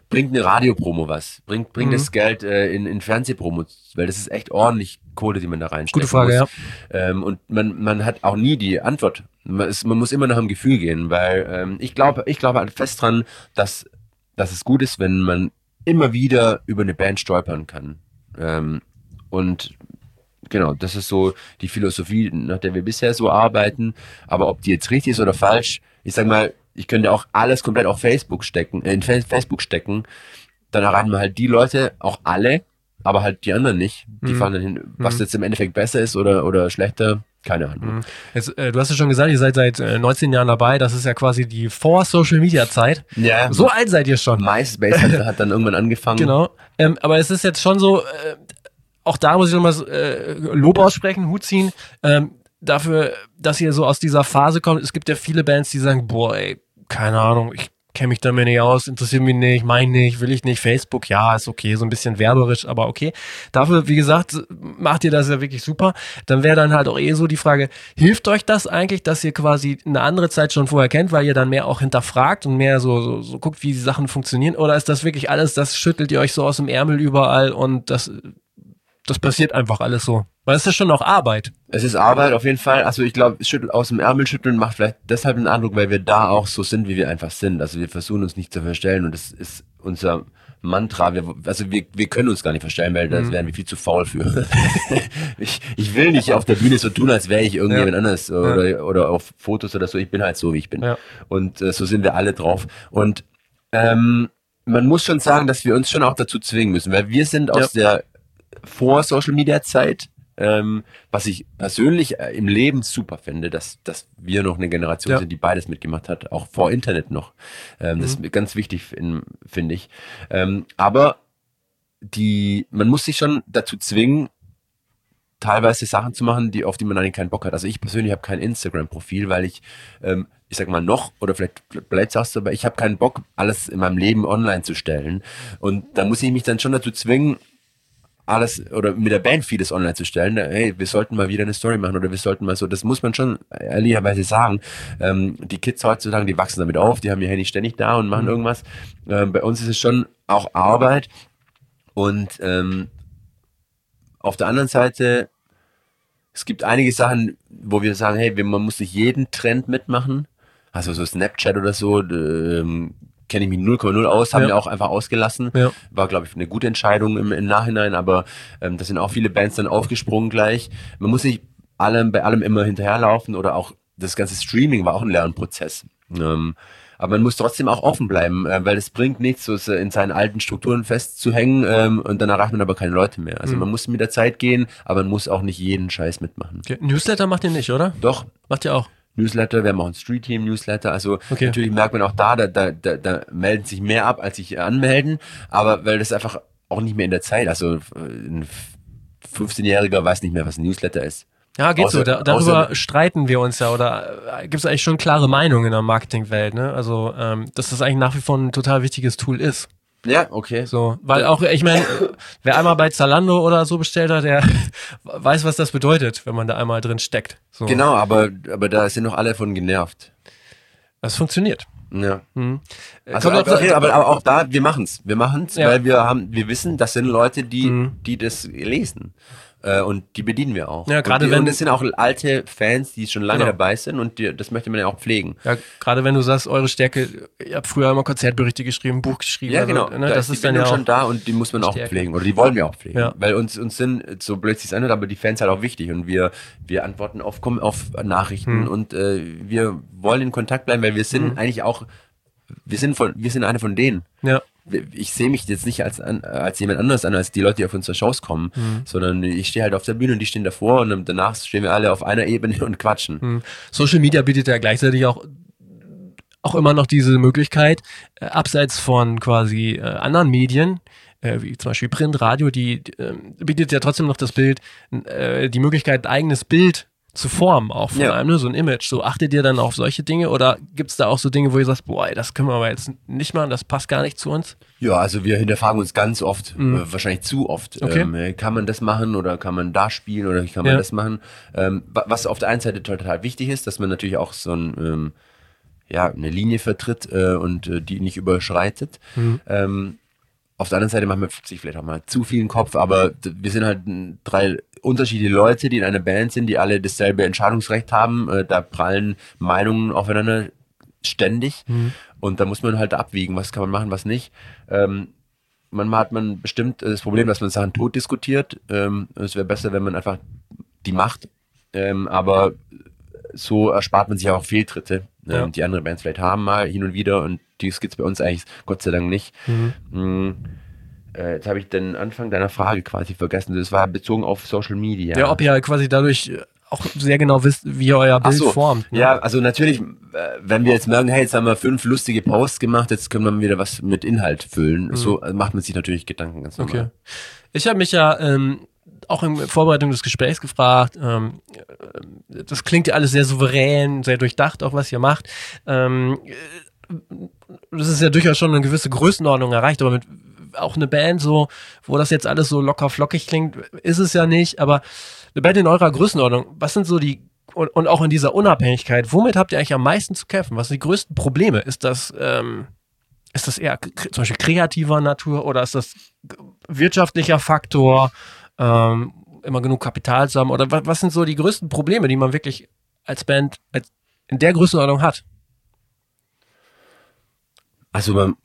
bringt eine Radiopromo was? Bringt, bringt mhm. das Geld äh, in, in Fernsehpromo? Weil das ist echt ordentlich Kohle, die man da reinsteckt. Gute Frage, muss. ja. Ähm, und man, man hat auch nie die Antwort. Man, ist, man muss immer nach dem Gefühl gehen, weil ähm, ich glaube, ich glaube halt fest dran, dass, dass es gut ist, wenn man immer wieder über eine Band stolpern kann. Ähm, und genau, das ist so die Philosophie, nach der wir bisher so arbeiten. Aber ob die jetzt richtig ist oder falsch, ich sag mal, ich könnte auch alles komplett auf Facebook stecken, äh, in Facebook stecken. Dann erreichen wir halt die Leute, auch alle, aber halt die anderen nicht. Die mhm. fahren dann hin. Was mhm. jetzt im Endeffekt besser ist oder, oder schlechter, keine Ahnung. Mhm. Jetzt, äh, du hast ja schon gesagt, ihr seid seit äh, 19 Jahren dabei. Das ist ja quasi die Vor-Social-Media-Zeit. Ja. So alt seid ihr schon. MySpace hat, hat dann irgendwann angefangen. Genau. Ähm, aber es ist jetzt schon so, äh, auch da muss ich nochmal äh, Lob aussprechen, Hut ziehen. Ähm, dafür, dass ihr so aus dieser Phase kommt. Es gibt ja viele Bands, die sagen, boah, ey, keine Ahnung, ich kenne mich damit nicht aus, interessiert mich nicht, mein nicht, will ich nicht, Facebook, ja, ist okay, so ein bisschen werberisch, aber okay. Dafür, wie gesagt, macht ihr das ja wirklich super. Dann wäre dann halt auch eh so die Frage, hilft euch das eigentlich, dass ihr quasi eine andere Zeit schon vorher kennt, weil ihr dann mehr auch hinterfragt und mehr so, so, so guckt, wie die Sachen funktionieren? Oder ist das wirklich alles, das schüttelt ihr euch so aus dem Ärmel überall und das das passiert einfach alles so. Weil es ist schon auch Arbeit. Es ist Arbeit auf jeden Fall. Also ich glaube, schütteln aus dem Ärmel schütteln macht vielleicht deshalb einen Eindruck, weil wir da auch so sind, wie wir einfach sind. Also wir versuchen uns nicht zu verstellen und das ist unser Mantra. Wir, also wir, wir können uns gar nicht verstellen, weil das wären wir viel zu faul für. [laughs] ich, ich will nicht auf der Bühne so tun, als wäre ich irgendjemand Ja. anders oder, oder auf Fotos oder so. Ich bin halt so, wie ich bin. Ja. Und äh, so sind wir alle drauf. Und ähm, man muss schon sagen, dass wir uns schon auch dazu zwingen müssen, weil wir sind aus der Vor-Social-Media-Zeit, ähm, was ich persönlich äh, im Leben super finde, dass, dass wir noch eine Generation Ja. sind, die beides mitgemacht hat, auch vor Internet noch. Ähm, Das Mhm. ist ganz wichtig, in- finde ich. Ähm, aber die, man muss sich schon dazu zwingen, teilweise Sachen zu machen, die auf die man eigentlich keinen Bock hat. Also ich persönlich habe kein Instagram-Profil, weil ich, ähm, ich sag mal noch, oder vielleicht bleibt sagst du, aber ich habe keinen Bock, alles in meinem Leben online zu stellen. Und da muss ich mich dann schon dazu zwingen, alles oder mit der Band vieles online zu stellen. Hey, wir sollten mal wieder eine Story machen oder wir sollten mal so, das muss man schon ehrlicherweise sagen. Ähm, die Kids heutzutage, die wachsen damit auf, die haben ihr Handy ständig da und machen irgendwas. Ähm, bei uns ist es schon auch Arbeit und ähm, auf der anderen Seite, es gibt einige Sachen, wo wir sagen, hey, man muss nicht jeden Trend mitmachen. Also so Snapchat oder so, ähm, kenne ich mich 0,0 aus, haben Ja. wir auch einfach ausgelassen. Ja. War, glaube ich, eine gute Entscheidung im, im Nachhinein, aber ähm, da sind auch viele Bands dann aufgesprungen gleich. Man muss nicht allem, bei allem immer hinterherlaufen oder auch das ganze Streaming war auch ein Lernprozess. Ähm, aber man muss trotzdem auch offen bleiben, äh, weil es bringt nichts, so in seinen alten Strukturen festzuhängen ähm, und dann erreicht man aber keine Leute mehr. Mhm. Also man muss mit der Zeit gehen, aber man muss auch nicht jeden Scheiß mitmachen. Okay. Newsletter macht ihr nicht, oder? Doch, Macht ihr auch. Newsletter, wir haben auch ein Street Team Newsletter, also Okay. natürlich merkt man auch da, da, da, da, da melden sich mehr ab, als sich anmelden, aber weil das einfach auch nicht mehr in der Zeit, also äh, ein 15-Jähriger weiß nicht mehr, was ein Newsletter ist. Ja, geht Außer- so. Da, darüber außer- streiten wir uns ja oder äh, gibt es eigentlich schon klare Meinungen in der Marketingwelt, ne? Also, ähm, dass das eigentlich nach wie vor ein total wichtiges Tool ist. Ja, okay. So, weil auch, ich meine, wer einmal bei Zalando oder so bestellt hat, der [laughs] weiß, was das bedeutet, wenn man da einmal drin steckt. So. Genau, aber, aber da sind noch alle von genervt. Das funktioniert. Ja. Hm. Also, aber, auch- aber, aber auch da, wir machen's. Wir machen's, Ja. weil wir haben, wir wissen, das sind Leute, die, Mhm. die das lesen. Äh, und die bedienen wir auch. Ja, gerade wenn- und es sind auch alte Fans, die schon lange Genau. dabei sind und die, das möchte man ja auch pflegen. Ja, gerade wenn du sagst, eure Stärke, ihr habt früher immer Konzertberichte geschrieben, Buch geschrieben. Ja, also, genau. Ne, da das ist ist die dann ja auch, schon da und die muss man auch Stärke. pflegen. Oder die wollen wir auch pflegen. Ja. Weil uns, uns sind, so blöd sich's anhört, aber die Fans halt auch wichtig und wir, wir antworten auf, auf Nachrichten Hm. und äh, wir wollen in Kontakt bleiben, weil wir sind eigentlich auch, wir sind von, wir sind eine von denen. ja. Ich sehe mich jetzt nicht als, an, als jemand anderes an, als die Leute, die auf unsere Shows kommen, sondern ich stehe halt auf der Bühne und die stehen davor und danach stehen wir alle auf einer Ebene und quatschen. Hm. Social Media bietet ja gleichzeitig auch auch immer noch diese Möglichkeit, äh, abseits von quasi äh, anderen Medien, äh, wie zum Beispiel Print, Radio, die äh, bietet ja trotzdem noch das Bild, äh, die Möglichkeit, ein eigenes Bild zu formen, auch von Ja. einem, ne, so ein Image. So achtet ihr dann auf solche Dinge oder gibt es da auch so Dinge, wo ihr sagt, boah, ey, das können wir aber jetzt nicht machen, das passt gar nicht zu uns? Ja, also wir hinterfragen uns ganz oft, äh, wahrscheinlich zu oft. Mhm. Okay. Ähm, äh, kann man das machen oder kann man da spielen oder kann man Ja. das machen? Ähm, wa- was auf der einen Seite total wichtig ist, dass man natürlich auch so ein, ähm, ja, eine Linie vertritt äh, und äh, die nicht überschreitet. Mhm. Ähm, auf der anderen Seite machen wir sich vielleicht auch mal zu viel den Kopf, aber wir sind halt drei unterschiedliche Leute, die in einer Band sind, die alle dasselbe Entscheidungsrecht haben. Äh, da prallen Meinungen aufeinander ständig und da muss man halt abwiegen, was kann man machen, was nicht. Ähm, manchmal hat man bestimmt das Problem, dass man Sachen tot diskutiert. Ähm, es wäre besser, wenn man einfach die macht. Ähm, aber so erspart man sich auch Fehltritte, Ja. ähm, die andere Bands vielleicht haben mal hin und wieder und die gibt's bei uns eigentlich Gott sei Dank nicht. Mm, äh, jetzt habe ich den Anfang deiner Frage quasi vergessen. Das war bezogen auf Social Media. Ja, ob ihr quasi dadurch auch sehr genau wisst, wie ihr euer Bild so, formt. ne? Ja, also natürlich, äh, wenn wir jetzt merken, hey, jetzt haben wir fünf lustige Posts gemacht, jetzt können wir wieder was mit Inhalt füllen. So äh, macht man sich natürlich Gedanken ganz normal. Mhm. Okay. Ich habe mich ja ähm, auch in Vorbereitung des Gesprächs gefragt, ähm, äh, das klingt ja alles sehr souverän, sehr durchdacht, auch was ihr macht. Ähm, äh, das ist ja durchaus schon eine gewisse Größenordnung erreicht, aber mit auch eine Band so, wo das jetzt alles so locker flockig klingt, ist es ja nicht, aber eine Band in eurer Größenordnung, was sind so die und, und auch in dieser Unabhängigkeit, womit habt ihr eigentlich am meisten zu kämpfen? Was sind die größten Probleme? Ist das ähm, ist das eher zum Beispiel kreativer Natur oder ist das wirtschaftlicher Faktor? ähm, immer genug Kapital zu haben? Oder was, was sind so die größten Probleme, die man wirklich als Band als in der Größenordnung hat? Also man,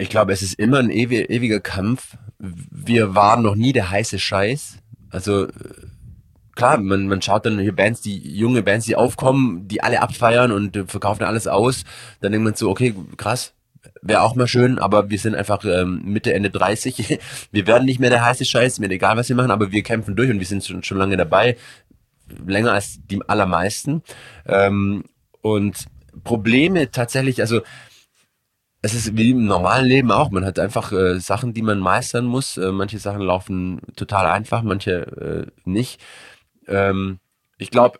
ich glaube, es ist immer ein ewiger Kampf. Wir waren noch nie der heiße Scheiß. Also klar, man, man schaut dann hier Bands, die junge Bands, die aufkommen, die alle abfeiern und verkaufen alles aus. Dann denkt man so, okay, krass, wäre auch mal schön, aber wir sind einfach ähm, Mitte, Ende 30. [laughs] Wir werden nicht mehr der heiße Scheiß, mir egal, was wir machen, aber wir kämpfen durch und wir sind schon, schon lange dabei. Länger als die allermeisten. Ähm, und Probleme tatsächlich, also es ist wie im normalen Leben auch. Man hat einfach äh, Sachen, die man meistern muss. Äh, manche Sachen laufen total einfach, manche äh, nicht. Ähm, ich glaube,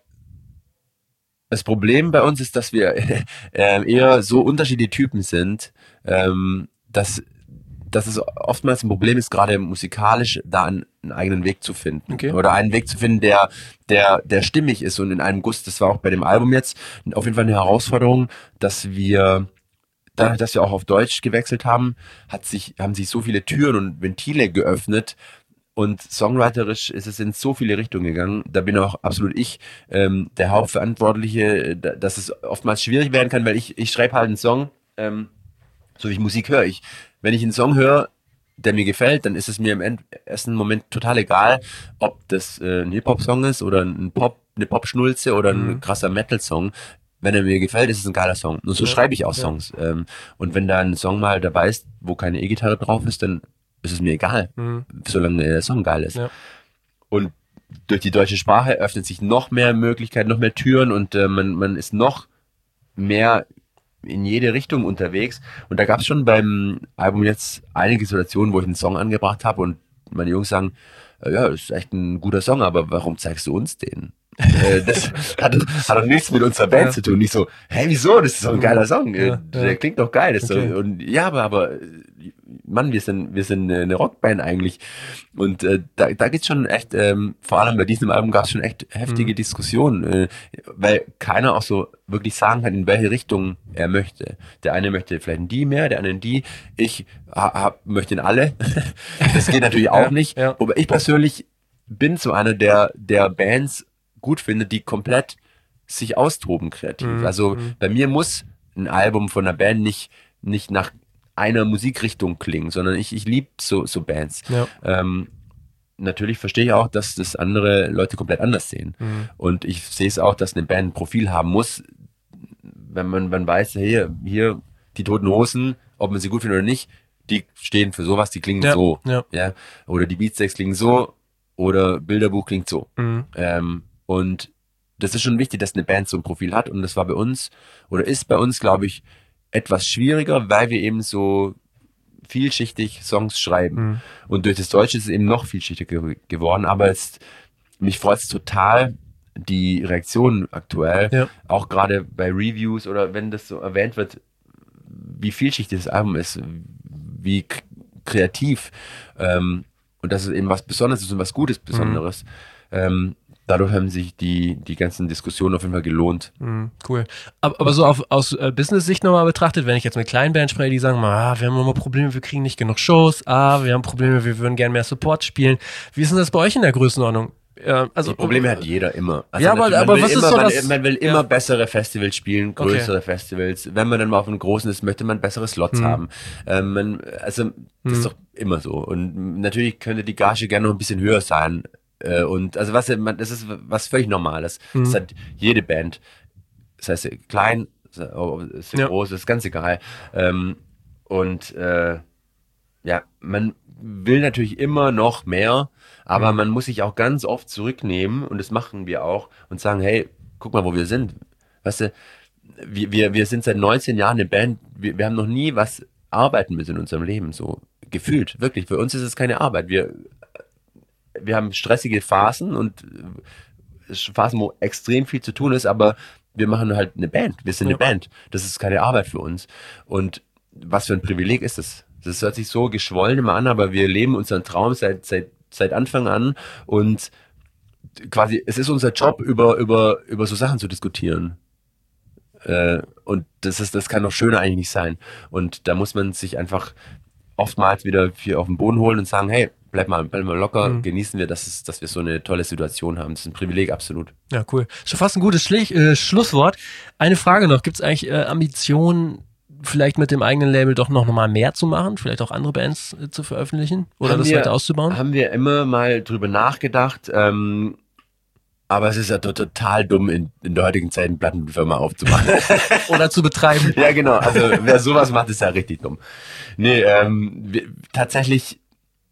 das Problem bei uns ist, dass wir [laughs] äh, eher so unterschiedliche Typen sind, ähm, dass, dass es oftmals ein Problem ist, gerade musikalisch da einen, einen eigenen Weg zu finden. Okay. Oder einen Weg zu finden, der, der, der stimmig ist und in einem Guss. Das war auch bei dem Album jetzt auf jeden Fall eine Herausforderung, dass wir dadurch, dass wir auch auf Deutsch gewechselt haben, hat sich, haben sich so viele Türen und Ventile geöffnet. Und songwriterisch ist es in so viele Richtungen gegangen. Da bin auch absolut ich ähm, der Hauptverantwortliche, dass es oftmals schwierig werden kann, weil ich, ich schreibe halt einen Song, ähm, so wie ich Musik höre. Ich, wenn ich einen Song höre, der mir gefällt, dann ist es mir im ersten Moment total egal, ob das äh, ein Hip-Hop-Song ist oder ein Pop, eine Pop-Schnulze oder ein mhm. krasser Metal-Song wenn er mir gefällt, ist es ein geiler Song. Und so ja, schreibe ich auch ja. Songs. Ähm, und wenn da ein Song mal dabei ist, wo keine E-Gitarre drauf ist, dann ist es mir egal, mhm. solange der Song geil ist. Ja. Und durch die deutsche Sprache öffnet sich noch mehr Möglichkeiten, noch mehr Türen und äh, man, man ist noch mehr in jede Richtung unterwegs. Und da gab es schon beim Album jetzt einige Situationen, wo ich einen Song angebracht habe und meine Jungs sagen, äh, ja, das ist echt ein guter Song, aber warum zeigst du uns den? Äh, das hat, hat doch nichts mit unserer Band ja. zu tun. Nicht so, hä, wieso? Das ist doch ein geiler Song. Ja, der ja. klingt doch geil. Okay. So, und ja, aber, aber Mann, wir sind, wir sind eine Rockband eigentlich. Und äh, da, da geht's schon echt, ähm, vor allem bei diesem Album gab es schon echt heftige mhm. Diskussionen, äh, weil keiner auch so wirklich sagen kann, in welche Richtung er möchte. Der eine möchte vielleicht in die mehr, der andere in die. Ich ha, hab, möchte in alle. [laughs] das geht natürlich auch nicht. Ja. Aber ich persönlich bin so einer der, der Bands gut findet, die komplett sich austoben kreativ. Mhm. Also mhm. bei mir muss ein Album von einer Band nicht, nicht nach einer Musikrichtung klingen, sondern ich, ich liebe so, so Bands. Ja. Ähm, natürlich verstehe ich auch, dass das andere Leute komplett anders sehen. Mhm. Und ich sehe es auch, dass eine Band ein Profil haben muss, wenn man, man weiß, hey, hier die Toten Hosen, ob man sie gut findet oder nicht, die stehen für sowas, die klingen ja, so. Ja. ja. Oder die Beatsteaks klingen so, oder Bilderbuch klingt so. Mhm. Ähm, und das ist schon wichtig, dass eine Band so ein Profil hat. Und das war bei uns, oder ist bei uns, glaube ich, etwas schwieriger, weil wir eben so vielschichtig Songs schreiben. Mhm. Und durch das Deutsche ist es eben noch vielschichtiger geworden. Aber es, mich freut es total, die Reaktionen aktuell, ja. auch gerade bei Reviews oder wenn das so erwähnt wird, wie vielschichtig das Album ist, wie kreativ ähm, und dass es eben was Besonderes ist und was Gutes Besonderes. Mhm. Ähm, dadurch haben sich die, die ganzen Diskussionen auf jeden Fall gelohnt. Mhm, cool. Aber, aber so auf, aus äh, Business-Sicht nochmal betrachtet, wenn ich jetzt mit kleinen Bands spreche, die sagen, ah, wir haben immer Probleme, wir kriegen nicht genug Shows, ah, wir haben Probleme, wir würden gerne mehr Support spielen. Wie ist denn das bei euch in der Größenordnung? Ja, also, die Probleme hat jeder immer. Also ja, aber, aber was immer, ist so man, das? Man will immer ja. bessere Festivals spielen, größere okay. Festivals. Wenn man dann mal auf einem großen ist, möchte man bessere Slots hm. haben. Ähm, man, also das hm. ist doch immer so. Und natürlich könnte die Gage gerne noch ein bisschen höher sein. Äh, und also was, das ist was völlig Normales. Mhm. Das hat jede Band. Das heißt, klein, oh, ist ja. groß, ist ganz egal. Ähm, und äh, ja, man will natürlich immer noch mehr, aber mhm. man muss sich auch ganz oft zurücknehmen und das machen wir auch und sagen, hey, guck mal, wo wir sind. Weißt du, wir, wir, wir sind seit 19 Jahren eine Band, wir, wir haben noch nie was arbeiten müssen in unserem Leben, so gefühlt, wirklich. Für uns ist es keine Arbeit. Wir wir haben stressige Phasen und äh, Phasen, wo extrem viel zu tun ist, aber wir machen halt eine Band. Wir sind eine Band. Das ist keine Arbeit für uns. Und was für ein Privileg ist das? Das hört sich so geschwollen immer an, aber wir leben unseren Traum seit, seit, seit Anfang an und quasi, es ist unser Job, über, über, über so Sachen zu diskutieren. Äh, und das ist, das kann noch schöner eigentlich nicht sein. Und da muss man sich einfach oftmals wieder hier auf den Boden holen und sagen, hey, bleib mal, bleib mal locker, mhm. genießen wir, dass, es, dass wir so eine tolle Situation haben. Das ist ein Privileg, absolut. Ja, cool. Schon fast ein gutes Schlich, äh, Schlusswort. Eine Frage noch, gibt es eigentlich äh, Ambitionen, vielleicht mit dem eigenen Label doch noch mal mehr zu machen, vielleicht auch andere Bands äh, zu veröffentlichen oder haben das wir, weiter auszubauen? Haben wir immer mal drüber nachgedacht. Ähm, aber es ist ja total dumm, in, in der heutigen Zeit eine Plattenfirma aufzumachen. [laughs] Oder zu betreiben. Ja, genau. Also wer sowas macht, ist ja richtig dumm. Nee, ähm, wir, tatsächlich,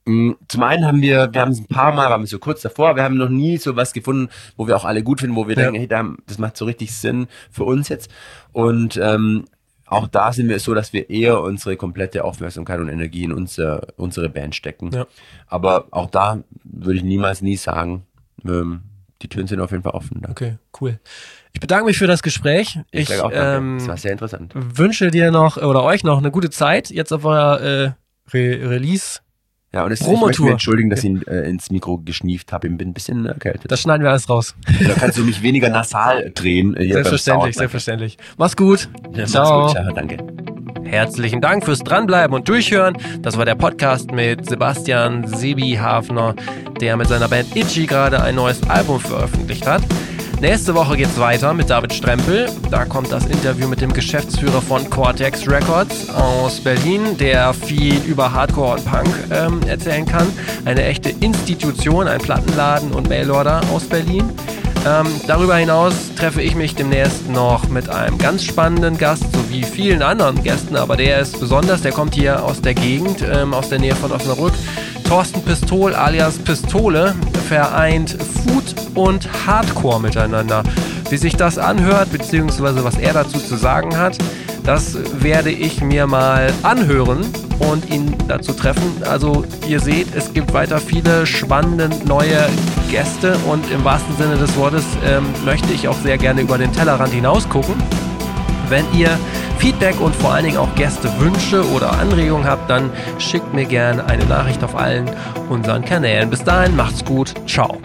mh, hm, zum einen haben wir, wir haben es ein paar Mal, waren wir so kurz davor, wir haben noch nie so was gefunden, wo wir auch alle gut finden, wo wir ja. denken, hey, das macht so richtig Sinn für uns jetzt. Und ähm, auch da sind wir so, dass wir eher unsere komplette Aufmerksamkeit und Energie in unser, unsere Band stecken. Ja. Aber auch da würde ich niemals nie sagen, ähm, die Türen sind auf jeden Fall offen. Danke. Okay, cool. Ich bedanke mich für das Gespräch. Ich, ich auch, ähm, das war sehr interessant. Wünsche dir noch oder euch noch eine gute Zeit jetzt auf euer äh, Re Release. Ja, und es, ich möchte mich entschuldigen, dass ich äh, ins Mikro geschnieft habe. Ich bin ein bisschen erkältet. Das schneiden wir alles raus. Da kannst du mich weniger nasal [laughs] drehen. Äh, selbstverständlich, selbstverständlich. Mach's gut. Ja, Ciao. Mach's gut. Ciao, danke. Herzlichen Dank fürs Dranbleiben und Durchhören. Das war der Podcast mit Sebastian Sebi Hafner, der mit seiner Band Itchy gerade ein neues Album veröffentlicht hat. Nächste Woche geht's weiter mit David Strempel. Da kommt das Interview mit dem Geschäftsführer von Cortex Records aus Berlin, der viel über Hardcore und Punk ähm, erzählen kann. Eine echte Institution, ein Plattenladen und Mailorder aus Berlin. Ähm, darüber hinaus treffe ich mich demnächst noch mit einem ganz spannenden Gast sowie vielen anderen Gästen, aber der ist besonders, der kommt hier aus der Gegend, ähm, aus der Nähe von Osnabrück. Thorsten Pistol alias Pistole vereint Food und Hardcore miteinander. Wie sich das anhört, beziehungsweise was er dazu zu sagen hat, das werde ich mir mal anhören und ihn dazu treffen. Also ihr seht, es gibt weiter viele spannende neue Gäste und im wahrsten Sinne des Wortes ähm, möchte ich auch sehr gerne über den Tellerrand hinaus gucken. Wenn ihr Feedback und vor allen Dingen auch Gästewünsche oder Anregungen habt, dann schickt mir gerne eine Nachricht auf allen unseren Kanälen. Bis dahin, macht's gut, ciao.